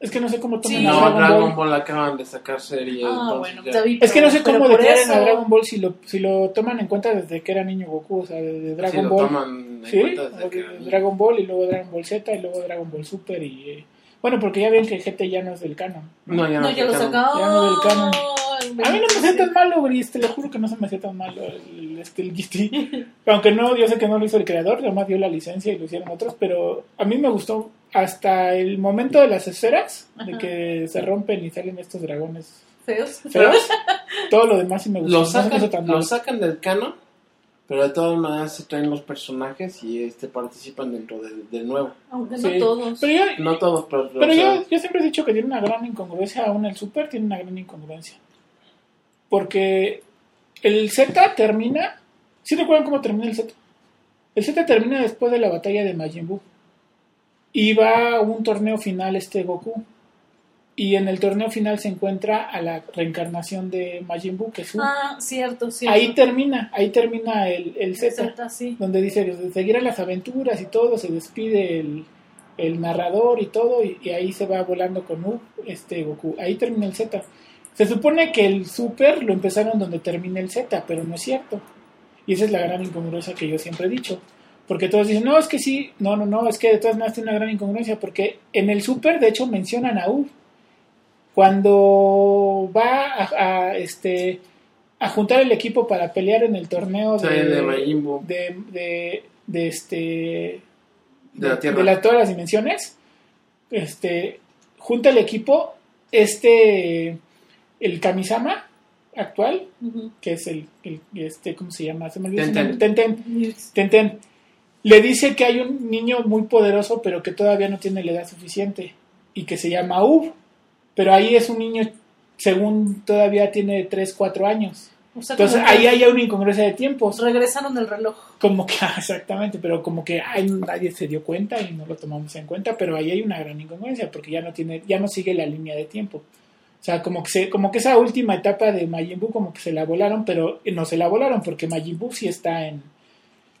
Es que no sé cómo toman Sí. a No, Dragon, Dragon Ball. Ball acaban de sacar serie. Ah, bueno, David, Es que no sé cómo por declaren a Dragon Ball si lo, si lo toman en cuenta desde que era niño Goku, o sea, de si Dragon lo Ball. toman en Sí, cuenta desde que era niño. Dragon Ball y luego Dragon Ball Z y luego Dragon Ball Super y eh, bueno porque ya ven que GT ya no es del canon. No, ya no, No, ya lo sacaron. sacaron. Ya no del canon. A mí no me hacía tan malo, Gris, te lo juro que no se me hacía tan malo el, este, el GT. Aunque no, yo sé que no lo hizo el creador, además dio la licencia y lo hicieron otros, pero a mí me gustó hasta el momento de las esferas, de que se rompen y salen estos dragones Feos. feos. <laughs> Todo lo demás sí me gustó. Lo no sacan, tan lo malo. sacan del canon, pero de todas maneras se traen los personajes y este participan dentro del, del nuevo. Aunque Sí. no todos. Pero yo, No todos, pero, Pero o sea, yo, yo siempre he dicho que tiene una gran incongruencia, aún el Super tiene una gran incongruencia. Porque el Z termina. ¿Sí recuerdan cómo termina el Z? El Z termina después de la batalla de Majin Buu. Y va a un torneo final este Goku. Y en el torneo final se encuentra a la reencarnación de Majin Buu, que es Buu. Ah, cierto, cierto. ahí termina, ahí termina el, el Z Z, sí. donde dice seguirán las aventuras y todo, se despide el, el narrador y todo, y, y ahí se va volando con U, este Goku. Ahí termina el Z. Se supone que el Super lo empezaron donde termina el Z, pero no es cierto. Y esa es la gran incongruencia que yo siempre he dicho. Porque todos dicen, no, es que sí, no, no, no, es que de todas maneras tiene una gran incongruencia, porque en el Super, de hecho, mencionan a U. Cuando va a, a, este, a juntar el equipo para pelear en el torneo sí, de, de de, de, de este de la Tierra. de la- todas las dimensiones este junta el equipo este el Kamisama actual que es el, el- este cómo se llama se me. Tenten Tenten le dice que hay un niño muy poderoso pero que todavía no tiene la edad suficiente y que se llama Ub pero ahí es un niño según todavía tiene 3, 4 años O sea, entonces ahí hay una incongruencia de tiempos Regresaron el reloj. como que, <laughs> ah, exactamente, pero como que ay, nadie se dio cuenta y no lo tomamos en cuenta, pero ahí hay una gran incongruencia porque ya no tiene, ya no sigue la línea de tiempo. O sea, como que se, como que esa última etapa de Majin Buu como que se la volaron, pero no se la volaron porque Majin Buu sí está en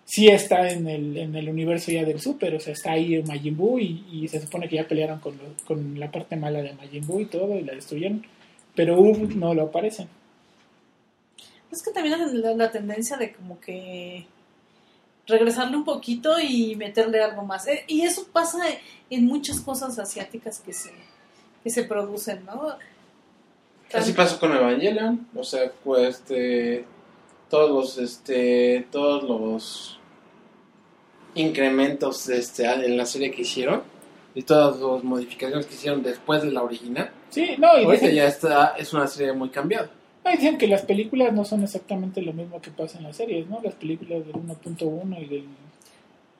sí está en el, en el universo ya del Super, o sea, está ahí Majin Buu y, y se supone que ya pelearon con, lo- con la parte mala de Majin Buu y todo y la destruyeron, pero Ub no lo aparecen. Es que también es la, la tendencia de como que regresarle un poquito y meterle algo más. Eh, Y eso pasa en muchas cosas asiáticas que se, que se producen, ¿no? Así pasó con Evangelion, o sea, pues este, todos los, este, todos los incrementos este, en la serie que hicieron y todas las modificaciones que hicieron después de la original, Sí, no, y ahorita dicen, ya está, es una serie muy cambiada. no, y dicen que las películas no son exactamente lo mismo que pasa en las series, ¿no? Las películas del 1.1 y del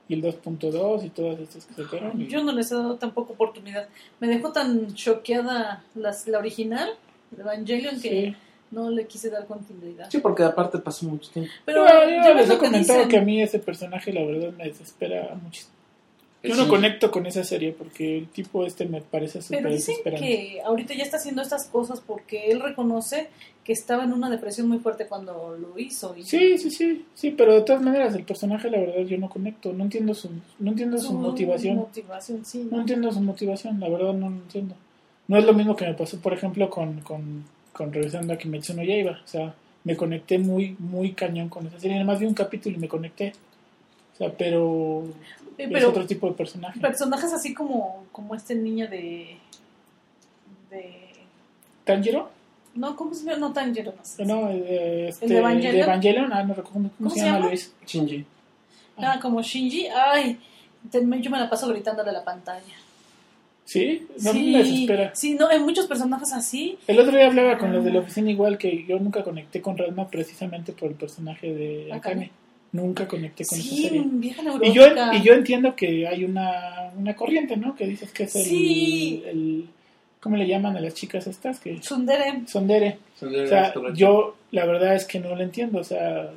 y el 2.2 y todas estas que sacaron. y- Yo no les he dado tampoco oportunidad. Me dejó tan choqueada las, la original, de Evangelion, que Sí. No le quise dar continuidad. Sí, porque aparte pasó mucho tiempo. Pero Yo- yo les he comentado dicen. que a mí ese personaje la verdad me desespera muchísimo. Yo Sí. no conecto con esa serie porque el tipo este me parece súper Pero dicen desesperante. que ahorita ya está haciendo estas cosas porque él reconoce que estaba en una depresión muy fuerte cuando lo hizo. Y Sí, sí, sí, sí, pero de todas maneras el personaje la verdad yo no conecto, no entiendo su, no entiendo su, motivación, motivación, sí, no ¿no? entiendo su motivación, la verdad no lo entiendo. No es lo mismo que me pasó, por ejemplo, con, con, con regresando a Kimetsu no Yaiba, o sea, me conecté muy, muy cañón con esa serie, además vi un capítulo y me conecté, o sea, pero, Eh, es Pero otro tipo de personaje. personajes así como, como este niño de... de ¿Tanjiro? no, ¿cómo se llama? No, Tanjiro, no sé. No, este, ¿El de Evangelion? de Evangelion, ah, no recuerdo cómo, ¿Cómo se, se llama? Luis. Shinji. Ah, como Shinji. Ay, yo me la paso gritándole a la pantalla. ¿Sí? No sí, me desespera. sí, no, hay muchos personajes así. El otro día hablaba con los de la oficina igual que yo nunca conecté con Rasma precisamente por el personaje de Akane. Akane. Nunca conecté con esa Sí, serie. vieja Y yo, y yo entiendo que hay una, una corriente, ¿no? Que dices que es el, Sí. el- ¿Cómo le llaman a las chicas estas? Que Tsundere. son dere. O sea, yo la verdad es que no lo entiendo. O sea,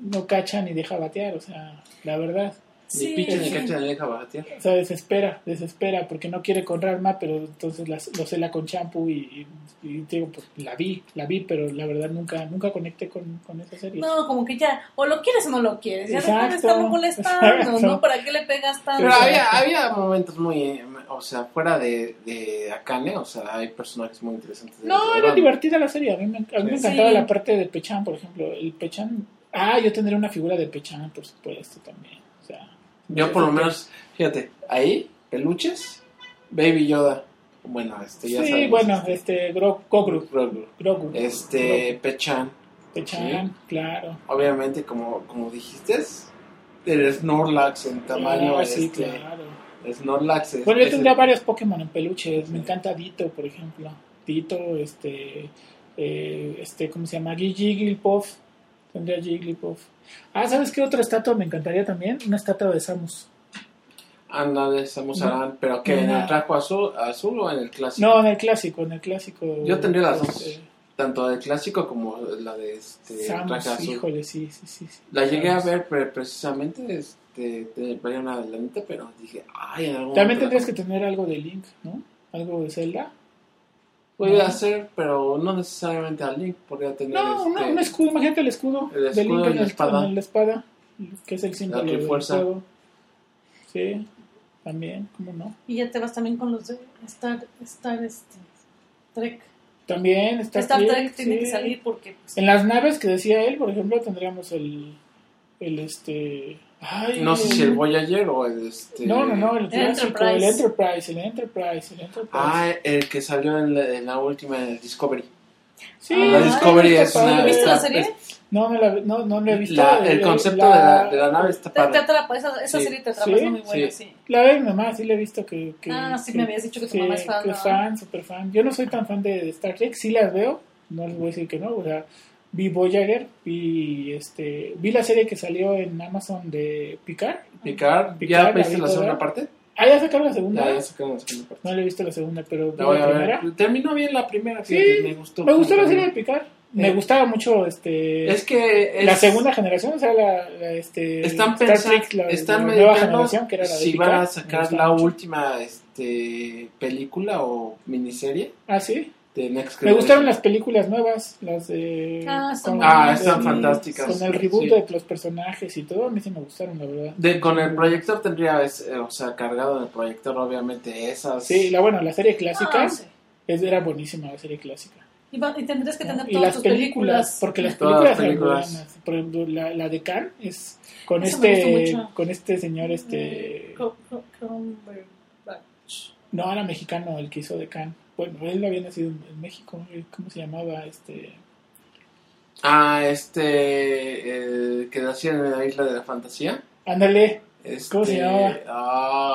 no cacha ni deja batear. O sea, la verdad. Ni Sí, picha ni sí. cacha ni deja batear. O sea, desespera, desespera, porque no quiere con Rasma, pero entonces las- lo cela con champú y, y, y digo, pues la vi, la vi, pero la verdad nunca nunca conecté con, con esa serie. No, como que ya, o lo quieres o no lo quieres. Ya Exacto, estarlo molestando, exacto. ¿no? ¿Para qué le pegas tanto? Pero había, había momentos muy, eh, o sea, fuera de, de Akane, o sea, hay personajes muy interesantes. No, era Ranma. divertida la serie. A mí me, a mí me Sí. encantaba Sí. la parte de Pechan, por ejemplo. El Pechan. Ah, yo tendría una figura de Pechan, por supuesto, también. O sea, Yo por lo menos, fíjate, ahí, peluches, Baby Yoda. Bueno, este, ya sí, sabemos, bueno, este, este, Gro- Gogru. Grogu. Grogu. Este, Pechan, Pechan, claro. obviamente, como, como dijiste, el Snorlax en tamaño, Ah, sí, este, claro. Snorlax es, Bueno, yo tendría el- varios Pokémon en peluches. Me encanta Dito, por ejemplo. Dito, este, eh, este, ¿cómo se llama? Gi- Jigglypuff. Tendría Jigglypuff. Ah, ¿sabes qué otra estatua me encantaría también? Una estatua de Samus. Ándale, Samus Aran, pero que en el trajo azul, azul o en el clásico. No, en el clásico, en el clásico. Yo tendría las dos. este, Tanto el clásico como la de este Samus, traje azul. híjole, sí, sí, sí. sí. La llegué a ver pre- precisamente, este, te valía una lanita, pero dije, ay, en algún También tendrías la- que tener algo de Link, ¿no? Algo de Zelda. No. ser, pero no necesariamente al Link, podría tener No, este, no, un escudo, imagínate el escudo. El de escudo Link y en la espada. en la espada, que es el símbolo Trifuerza. juego. Sí, también, ¿cómo no? Y ya te vas también con los de Star, Star este, Trek. También Star, Star Trek, Trek tiene sí. que salir porque pues, En las naves que decía él, por ejemplo, tendríamos el, el este... Ay, No sé si el Voyager o el este. No, no, no, el El clásico, el Enterprise. Enterprise, el Enterprise, el Enterprise. Ah, el que salió en la, en la última en el Discovery. sí, Ah, la Discovery está es una. padre. ¿Viste la serie? es- No, no, la, no, no la he visto. la- el La- concepto la- de, la, de la nave está te, te padre. atrapa, esa, esa Sí. serie te atrapa, ¿Sí? es muy buena, Sí. sí. La ve mi mamá, sí la he visto que... que Ah, sí que- me habías dicho que tu sí, mamá es fan, que ¿no? fan, super fan. Yo no soy tan fan de Star Trek, sí las veo, no les voy a decir que no, o sea, vi Voyager, vi, este, vi la serie que salió en Amazon de Picard. Picard, Picard, ¿ya viste vi la segunda parte? Ah, ya sacaron la segunda. Ya, ya sacaron la segunda parte. No le he visto la segunda, pero La voy la a primera. ver. Terminó bien la primera, Sí, fíjate, me gustó. Me gustó la serie de Picard. Me Eh, gustaba mucho este Es que es- la segunda generación, o sea, la, la, este están Star pensando, Trek, la, están la nueva generación que era la de si Picard. van a sacar la mucho. última este película o miniserie Ah, sí. De Next Me gustaron las películas nuevas, las de... Ah, con- Ah, están fantásticas. Con el reboot Sí. de los personajes y todo, a mí sí me gustaron, la verdad. De- con el proyector tendría, es- eh, o sea, cargado en el proyector, obviamente, esas. Sí, la, bueno, la serie clásica Ah, sí. es, era buenísima, la serie clásica. Y, va- y tendrías que ¿no? tener Y todas las tus películas, películas. porque las películas las eran películas. buenas. Por ejemplo, la, la de Khan es con este con este señor este Cumberbatch. no era mexicano el que hizo de Khan. Bueno, él había nacido en, en México. ¿Cómo se llamaba? Este Ah, este. El que nació en la isla de la fantasía. Ándale, Este, ¿Cómo se llamaba?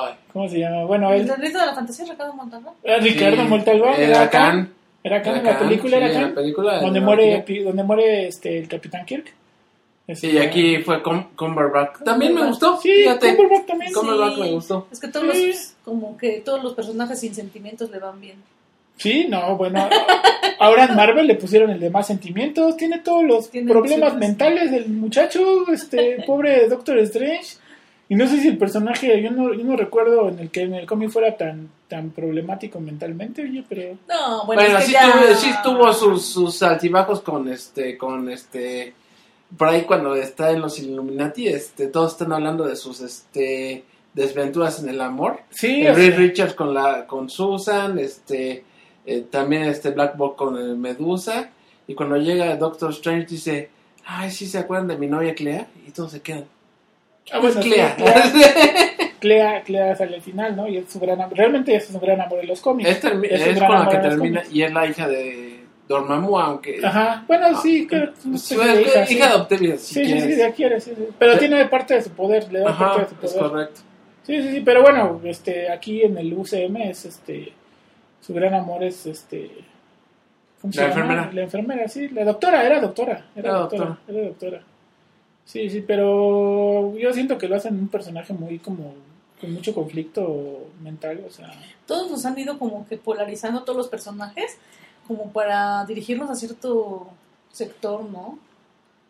Ay, ¿cómo se llama? Bueno, ¿El él reto de la fantasía Ricardo Montalbán? era Ricardo sí, Montalbán, Era Khan. Era Khan, Era la película sí, era en Khan. La película. donde en muere, donde muere este, el Capitán Kirk. Este, Sí, y aquí fue Cum- Cumberbatch. También me gustó. Sí, fíjate. Cumberbatch también. Cumberbatch Sí. me gustó. Es que todos Sí. los, como que todos los personajes sin sentimientos le van bien. Sí, no, bueno. Ahora en Marvel le pusieron el de más sentimientos. Tiene todos los Tiene problemas mentales del muchacho, este pobre Doctor Strange. Y no sé si el personaje, yo no, yo no recuerdo en el que en el cómic fuera tan, tan problemático mentalmente, oye, pero. No, bueno, Bueno, es que sí, ya... tuvo, sí tuvo sus, sus altibajos con este, con este, por ahí cuando está en los Illuminati, este, todos están hablando de sus, este, desventuras en el amor. Sí, sea, Richards con la, con Susan, este, eh, también este Black Bolt con el Medusa, y cuando llega Doctor Strange dice, ay, sí se acuerdan de mi novia Clea, y todos se quedan. ah, "Es sí, Clea. Clea, <laughs> Clea, Clea sale al final, ¿no? Y es su gran amor. Realmente es un gran amor de los cómics. es, termi- Es es con la que de termina, y es la hija de Dormammu, aunque... Ajá, bueno, sí, Pues, sí, bueno, hija, sí. hija adoptiva, si Sí, sí, quieres. sí, ya quiere, sí, sí. Pero Sí. tiene parte de su poder, le da Ajá, parte de es su poder. correcto. Sí, sí, sí, pero bueno, este, aquí en el UCM es este, su gran amor es este, ¿cómo se La llama? enfermera. La enfermera, sí, la doctora, era doctora, era doctora, doctora. era doctora. Sí, sí, pero yo siento que lo hacen un personaje muy como con mucho conflicto mental, o sea, Todos nos han ido como que polarizando todos los personajes como para dirigirnos a cierto sector, ¿no?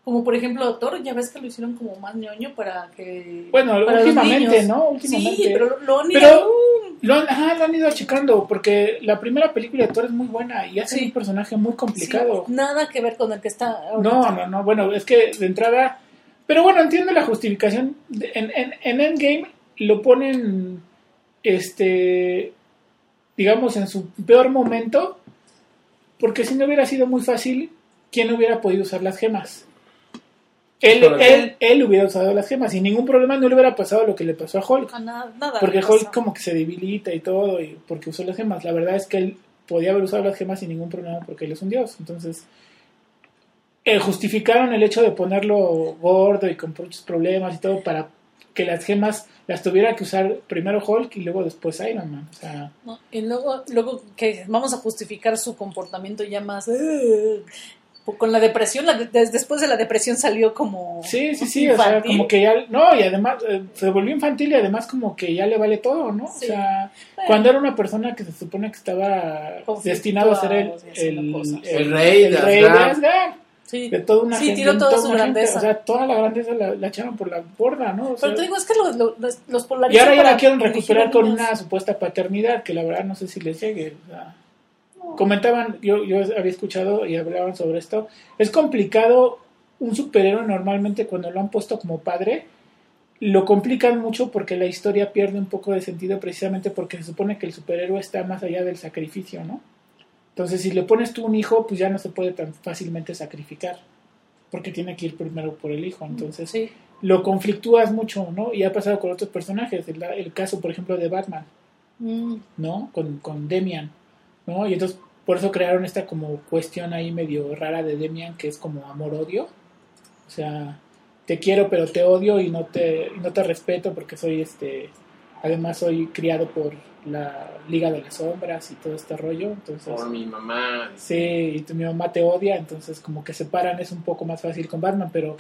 Como por ejemplo Thor, ya ves que lo hicieron como más ñoño para que... bueno, para los últimamente, niños. ¿no? Últimamente. Sí, pero lo han ido... Pero lo han, ajá, lo han ido achicando porque la primera película de Thor es muy buena y hace Sí. un personaje muy complicado. Sí, nada que ver con el que está ahorita. No, no, no, bueno, es que de entrada... Pero bueno, entiendo la justificación. En, en, en Endgame lo ponen, este, digamos, en su peor momento, porque si no hubiera sido muy fácil, ¿quién hubiera podido usar las gemas? Él, él, él hubiera usado las gemas y ningún problema no le hubiera pasado lo que le pasó a Hulk. A nada, nada Porque Hulk como que se debilita y todo, y porque usó las gemas. La verdad es que él podía haber usado las gemas sin ningún problema porque él es un dios. Entonces, eh, justificaron el hecho de ponerlo gordo y con muchos problemas y todo para que las gemas las tuviera que usar primero Hulk y luego después Iron Man. O sea, ¿no? Y luego, luego que vamos a justificar su comportamiento ya más... con la depresión, la de- des- después de la depresión salió como... sí, sí, sí, o sea, como que ya, no, y además eh, se volvió infantil y además como que ya le vale todo, ¿no? O sea, Bueno. cuando era una persona que se supone que estaba destinado a ser el, el. El rey de rey de Asgard. Sí. de toda una Sí, gente, tiró toda toda su gente, grandeza. o sea, toda la grandeza la, la echaron por la borda, ¿no? O sea, Pero te digo, es que lo- lo- los, los y ahora ya la quieren recuperar con niños. una supuesta paternidad que la verdad no sé si les llegue. o sea. Comentaban, yo, yo había escuchado y hablaban sobre esto, es complicado un superhéroe normalmente cuando lo han puesto como padre, lo complican mucho porque la historia pierde un poco de sentido precisamente porque se supone que el superhéroe está más allá del sacrificio, ¿no? Entonces, si le pones tú un hijo, pues ya no se puede tan fácilmente sacrificar, porque tiene que ir primero por el hijo. Entonces, Sí. lo conflictúas mucho, ¿no? Y ha pasado con otros personajes, el, el caso, por ejemplo, de Batman, Mm. ¿no? Con, con Demian, ¿no? Y entonces, por eso crearon esta como cuestión ahí medio rara de Demian, que es como amor-odio. O sea, te quiero pero te odio y no te, no te respeto porque soy este... Además soy criado por la Liga de las Sombras y todo este rollo, entonces... Por mi mamá. Sí, y tu, mi mamá te odia, entonces como que separan es un poco más fácil con Batman, pero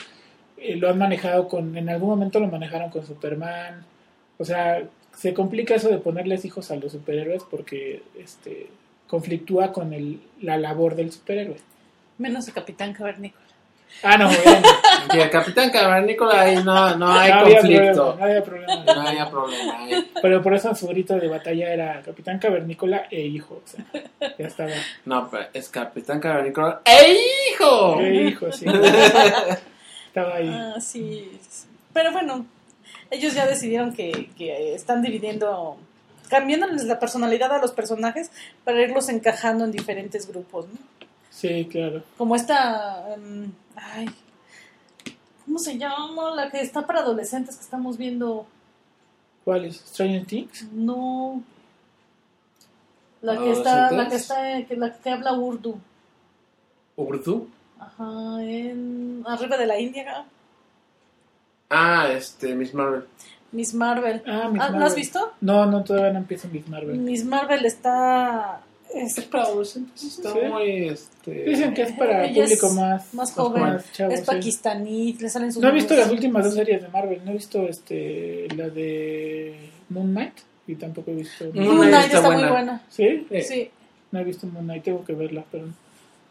eh, lo han manejado con, en algún momento lo manejaron con Superman, o sea, se complica eso de ponerles hijos a los superhéroes porque este conflictúa con el, la labor del superhéroe. Menos el Capitán Cavernícola. Ah, no, bueno, <laughs> Y el Capitán Cavernícola ahí no, no hay no había conflicto. problema, no había problema. No había problema ahí. Pero por eso su grito de batalla era Capitán Cavernícola e hijo, o sea, ya estaba, No, pero es Capitán Cavernícola. ¡Ey, hijo! e hijo, sí. <laughs> Estaba ahí. Ah, sí. Pero bueno, ellos ya decidieron que, que están dividiendo, cambiándoles la personalidad a los personajes para irlos encajando en diferentes grupos, ¿no? Sí, claro. Como esta. em, ay. ¿Cómo se llama? La que está para adolescentes que estamos viendo. ¿Cuál es? Stranger Things. No. La que está. La que está. Que, la que habla urdu. ¿Urdu? Ajá. En, arriba de la India. Ah, este, Miss Marvel. Miss Marvel. Ah, Miss Ah, ¿La Marvel. has visto? No, no, todavía no empieza Miss Marvel. Miss Marvel está. es- Es para adolescentes, está Sí. muy, este... Dicen que es para Ella es público más, más joven. más chavo, es sí. pakistaní. Le salen sus No he visto las últimas dos series de Marvel. No he visto este la de Moon Knight y tampoco he visto. Moon Moon Knight está está muy buena. buena. ¿Sí? Eh, Sí, No he visto Moon Knight, tengo que verla, pero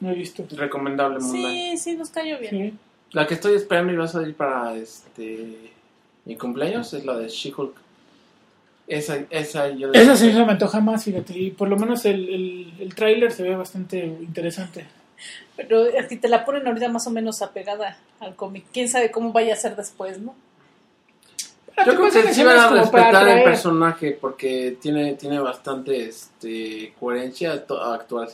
no he visto. Recomendable Moon Knight. sí, sí, nos cayó bien. Sí. La que estoy esperando y va a salir para este mi cumpleaños es la de She-Hulk. Esa, esa yo Esa sí se me antoja más, fíjate. Y por lo menos el, el, el tráiler se ve bastante interesante. Pero si te la ponen ahorita más o menos apegada al cómic, quién sabe cómo vaya a ser después, ¿no? Yo creo que en sí van a respetar el personaje porque tiene, tiene bastante este, coherencia actual.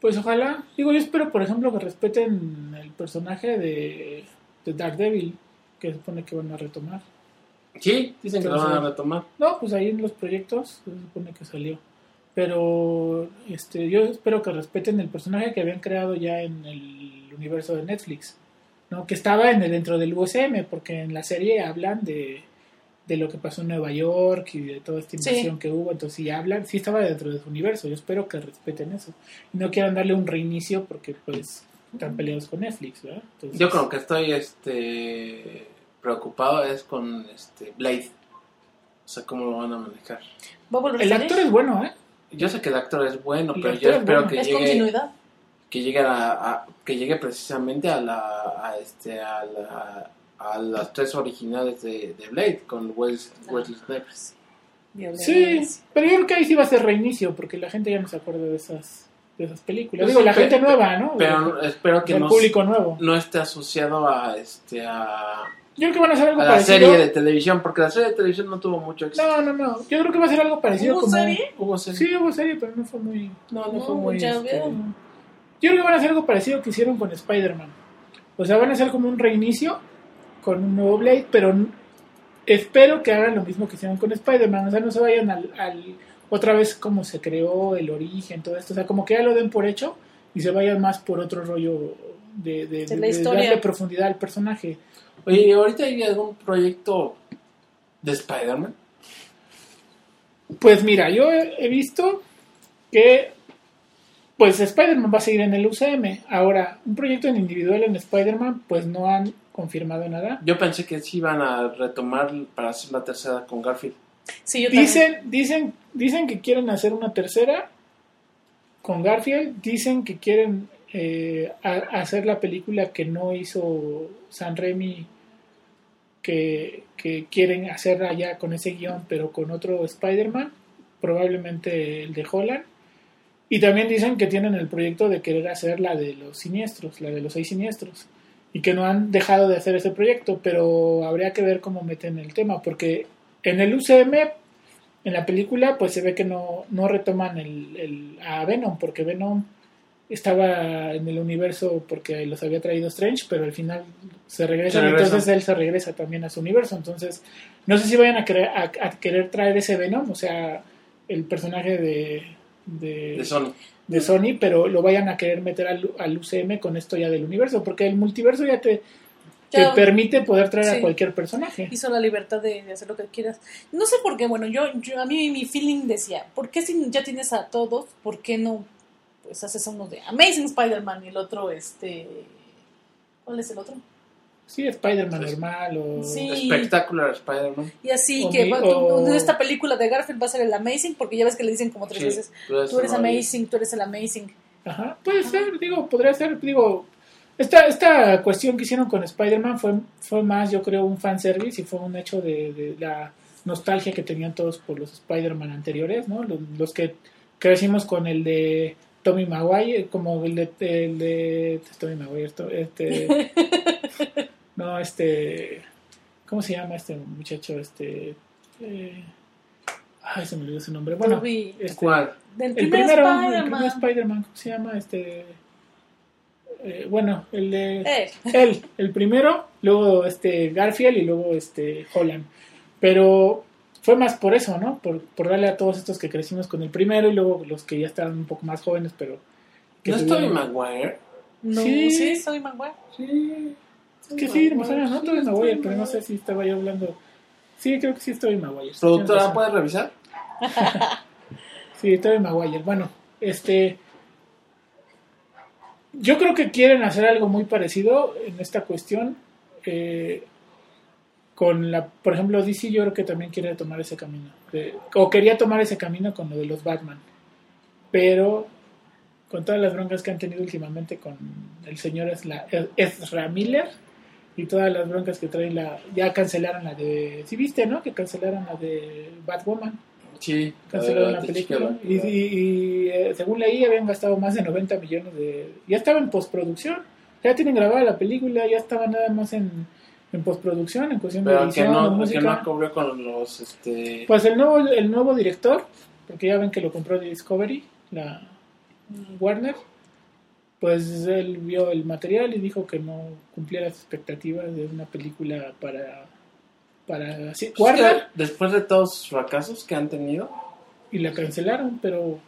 Pues ojalá. Digo, yo espero, por ejemplo, que respeten el personaje de, de Daredevil, que se supone que van a retomar. Sí, dicen que lo van a retomar. No, pues ahí en los proyectos se supone que salió. Pero este, yo espero que respeten el personaje que habían creado ya en el universo de Netflix, ¿no? Que estaba en el, dentro del USM, porque en la serie hablan de, de lo que pasó en Nueva York y de toda esta Sí. invasión que hubo, entonces sí hablan, sí estaba dentro de su universo, yo espero que respeten eso. Y no quieran darle un reinicio porque pues están peleados con Netflix, ¿verdad? Entonces, Yo lo que estoy este, preocupado es con este, Blade. O sea, cómo lo van a manejar. ¿Va a volver el a actor es bueno, ¿eh? Yo sé que el actor es bueno, El pero yo es espero bueno. que ¿Es llegue, continuidad? que llegue a, a- que llegue precisamente a la a este a la a las tres originales de, de Blade con Wes- Wesley Snipes. Violencia. Sí, pero yo creo que ahí sí va a ser reinicio, porque la gente ya no se acuerda de esas, de esas películas. Pues Digo, sí, la pe- gente nueva, ¿no? Pero espero que el no, público nuevo. no esté asociado a este a, Yo creo que van a hacer algo a la parecido. serie de televisión, porque la serie de televisión no tuvo mucho éxito. No, no, no. Yo creo que va a ser algo parecido ¿Hubo como. serie? Hubo serie. Sí, hubo serie, pero no fue muy. No, no, No, fue muy. este. Yo creo que van a hacer algo parecido que hicieron con Spider-Man. O sea, van a hacer como un reinicio con un nuevo Blade, pero espero que hagan lo mismo que hicieron con Spider-Man. O sea, no se vayan al, al- otra vez como se creó el origen, todo esto. O sea, como que ya lo den por hecho y se vayan más por otro rollo de, de, De darle profundidad al personaje. Oye, ¿y ahorita hay algún proyecto de Spider-Man? Pues mira, yo he visto que pues Spider-Man va a seguir en el UCM. Ahora, un proyecto en individual en Spider-Man, pues no han confirmado nada. Yo pensé que sí iban a retomar para hacer la tercera con Garfield. Sí, yo también. Dicen, dicen, dicen que quieren hacer una tercera con Garfield. Dicen que quieren eh, a- hacer la película que no hizo San Remy, que, quieren hacerla ya con ese guion, pero con otro Spider-Man, probablemente el de Holland. Y también dicen que tienen el proyecto de querer hacer la de los siniestros, la de los seis siniestros. Y que no han dejado de hacer ese proyecto, pero habría que ver cómo meten el tema, porque en el UCM, en la película, pues se ve que no, no retoman el, el- a Venom, porque Venom estaba en el universo porque los había traído Strange, pero al final se regresa, Se regresa. entonces él se regresa también a su universo. Entonces, no sé si vayan a, querer, a, a querer traer ese Venom, o sea, el personaje de, de, De Sony. de Sony, pero lo vayan a querer meter al, al UCM con esto ya del universo, porque el multiverso ya te, te permite poder traer a cualquier personaje. hizo la libertad de, de hacer lo que quieras. No sé por qué, bueno, yo, yo a mí mi feeling decía, ¿por qué si ya tienes a todos, por qué no pues haces uno de Amazing Spider-Man y el otro este ¿cuál es el otro? Sí, Spider-Man Sí. normal o... Sí. Espectacular Spider-Man. Y así O que mi- va- o- tú- esta película de Garfield va a ser el Amazing porque ya ves que le dicen como tres Sí, veces, tú eres tú eres Amazing, tú eres el Amazing. Ajá, puede ser, digo, podría ser, digo, esta, esta cuestión que hicieron con Spider-Man fue, fue más, yo creo, un fanservice y fue un hecho de, de la nostalgia que tenían todos por los Spider-Man anteriores, ¿no? Los, los que crecimos con el de Tommy Maguire, como el de, el de Tommy Maguire, esto- este, <laughs> no, este, ¿cómo se llama este muchacho? Este, eh, Ay, se me olvidó su nombre. Bueno, este, ¿Cuál? Del el primer primero, el Spider-Man. primer Spider-Man, ¿cómo se llama? Este. eh, bueno, el de. Eh, Él, el primero, luego este Garfield y luego este Holland. Pero fue más por eso, ¿no? Por, por darle a todos estos que crecimos con el primero y luego los que ya estaban un poco más jóvenes, pero. que ¿No es Tobey Maguire? no, Sí. sí, soy Maguire. Sí. Es que sí, ¿no? Tobey Maguire, pero no sé si estaba yo hablando. Sí, creo que sí es Tobey Maguire. sí, ¿Productora puede revisar? <laughs> Sí, Tobey Maguire. Bueno, este. Yo creo que quieren hacer algo muy parecido en esta cuestión. eh, con la, por ejemplo, DC yo creo que también quiere tomar ese camino. de- o quería tomar ese camino con lo de los Batman. Pero con todas las broncas que han tenido últimamente con el señor Ezra Miller y todas las broncas que traen la... Ya cancelaron la de... ¿Sí viste, no? Que cancelaron la de Batwoman Sí. cancelaron la película y, y- y, eh, según leí habían gastado más de 90 millones de ya estaba en postproducción ya tienen grabada la película ya estaba nada más en, en postproducción en cuestión de Pero que edición no, de que música. no cubrió con los... Este... pues el nuevo el nuevo director porque ya ven que lo compró Discovery la Warner pues él vio el material y dijo que no cumplía las expectativas de una película para para sí, Pues Warner. que Después de todos sus fracasos que han tenido, y la cancelaron, pero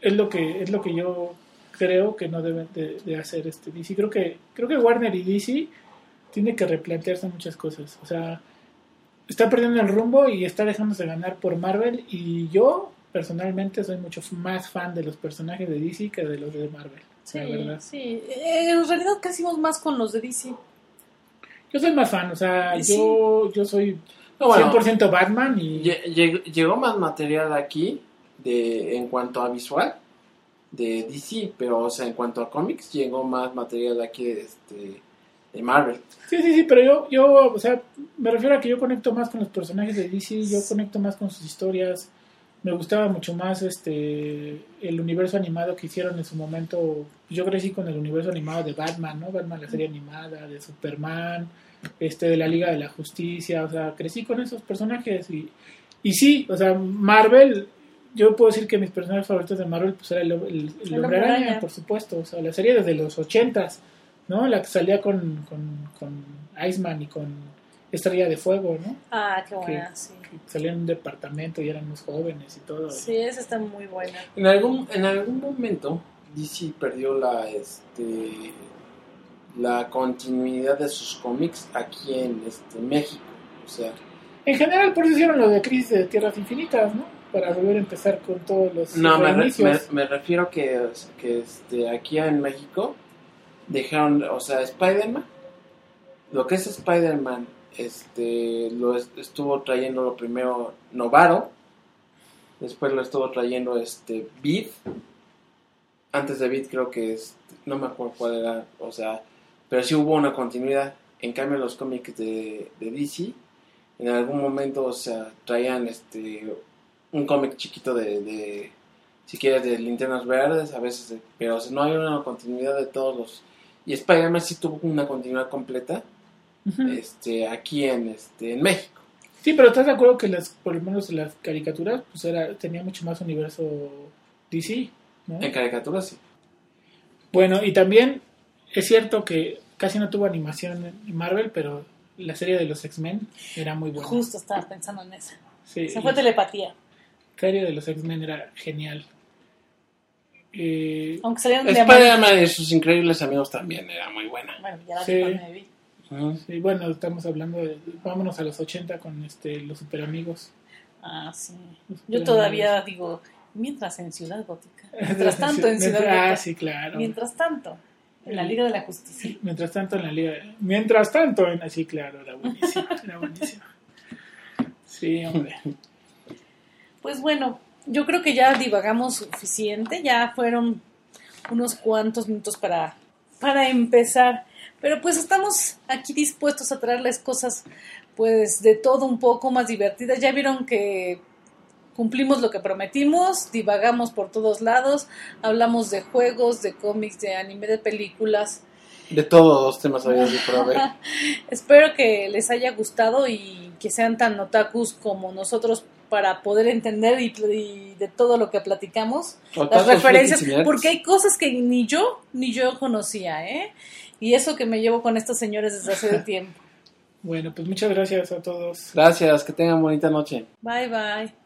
es lo que es lo que yo creo que no deben de, de hacer este DC. Creo que creo que Warner y DC tiene que replantearse muchas cosas. O sea, está perdiendo el rumbo y está dejándose ganar por Marvel y yo personalmente soy mucho más fan de los personajes de DC que de los de Marvel. Sí, la verdad. sí. Eh, En realidad crecimos más con los de DC. Yo soy más fan, o sea, Sí. yo yo soy No, bueno, 100% Batman y lle- lleg- llegó más material aquí de en cuanto a visual de DC, pero o sea, en cuanto a cómics llegó más material aquí de, este, de Marvel. Sí, sí, sí, pero yo, yo, o sea, me refiero a que yo conecto más con los personajes de DC, yo conecto más con sus historias. Me gustaba mucho más este el universo animado que hicieron en su momento. Yo crecí con el universo animado de Batman, ¿no? Batman, la serie animada, de Superman, este de la Liga de la Justicia, o sea, crecí con esos personajes y, y sí, o sea, Marvel, yo puedo decir que mis personajes favoritos de Marvel pues era el, el, el El Hombre Araña, Hombre Araña. por supuesto, o sea, la serie desde los ochentas, ¿no? La que salía con, con, con Iceman y con Estrella de Fuego, ¿no? Ah, qué buena, sí. Que salían en un departamento y eran unos jóvenes y todo. Sí, esa está muy buena. En algún, en algún momento DC perdió la este la continuidad de sus cómics aquí en este México. O sea, En general, por eso hicieron lo de Crisis de Tierras Infinitas, ¿no? Para volver a empezar con todos los no, me, re- reinicios. me, me refiero que, que este, aquí en México dejaron, o sea, Spider-Man, lo que es Spider-Man, este, lo es- estuvo trayendo lo primero Novaro, después lo estuvo trayendo este Beat, antes de Beat creo que es, no me acuerdo cuál era, o sea, pero sí hubo una continuidad. En cambio, los cómics de, de DC, en algún momento, o sea, traían este un cómic chiquito de, de, si quieres, de linternas verdes, a veces, pero no hay una continuidad de todos los. Y Spider-Man sí tuvo una continuidad completa este, aquí en, este, en México. Sí, pero ¿estás de acuerdo que las, por lo menos las caricaturas, pues era, tenía mucho más universo DC, ¿no? En caricaturas sí. Bueno, y también es cierto que casi no tuvo animación en Marvel, pero la serie de los X-Men era muy buena. Justo estaba pensando en esa. Sí, Se fue la telepatía. serie de los X-Men era genial. Eh, Aunque salieron de Spider-Man y sus increíbles amigos también era muy buena. Bueno, ya la Sí. vi sí, bueno, estamos hablando de... Vámonos a los 80 con este los super amigos. Ah, sí. Yo todavía digo, mientras en Ciudad Gótica. Mientras <laughs> tanto en Ciudad Ah, Gótica. sí, claro. Mientras tanto, en la Liga de la Justicia. Mientras tanto en la liga. Mientras tanto en así, claro, era buenísimo. Era buenísimo. Sí, hombre. Pues bueno, yo creo que ya divagamos suficiente, ya fueron unos cuantos minutos para, para empezar. Pero pues estamos aquí dispuestos a traerles cosas pues de todo un poco más divertidas. Ya vieron que cumplimos lo que prometimos, divagamos por todos lados, hablamos de juegos, de cómics, de anime, de películas. De todos los temas había por haber. <laughs> Espero que les haya gustado y que sean tan otakus como nosotros para poder entender y, y de todo lo que platicamos, O las referencias, porque hay cosas que ni yo ni yo conocía, ¿eh? Y eso que me llevo con estos señores desde hace <laughs> tiempo. Bueno, pues muchas gracias a todos. Gracias, que tengan bonita noche. Bye bye.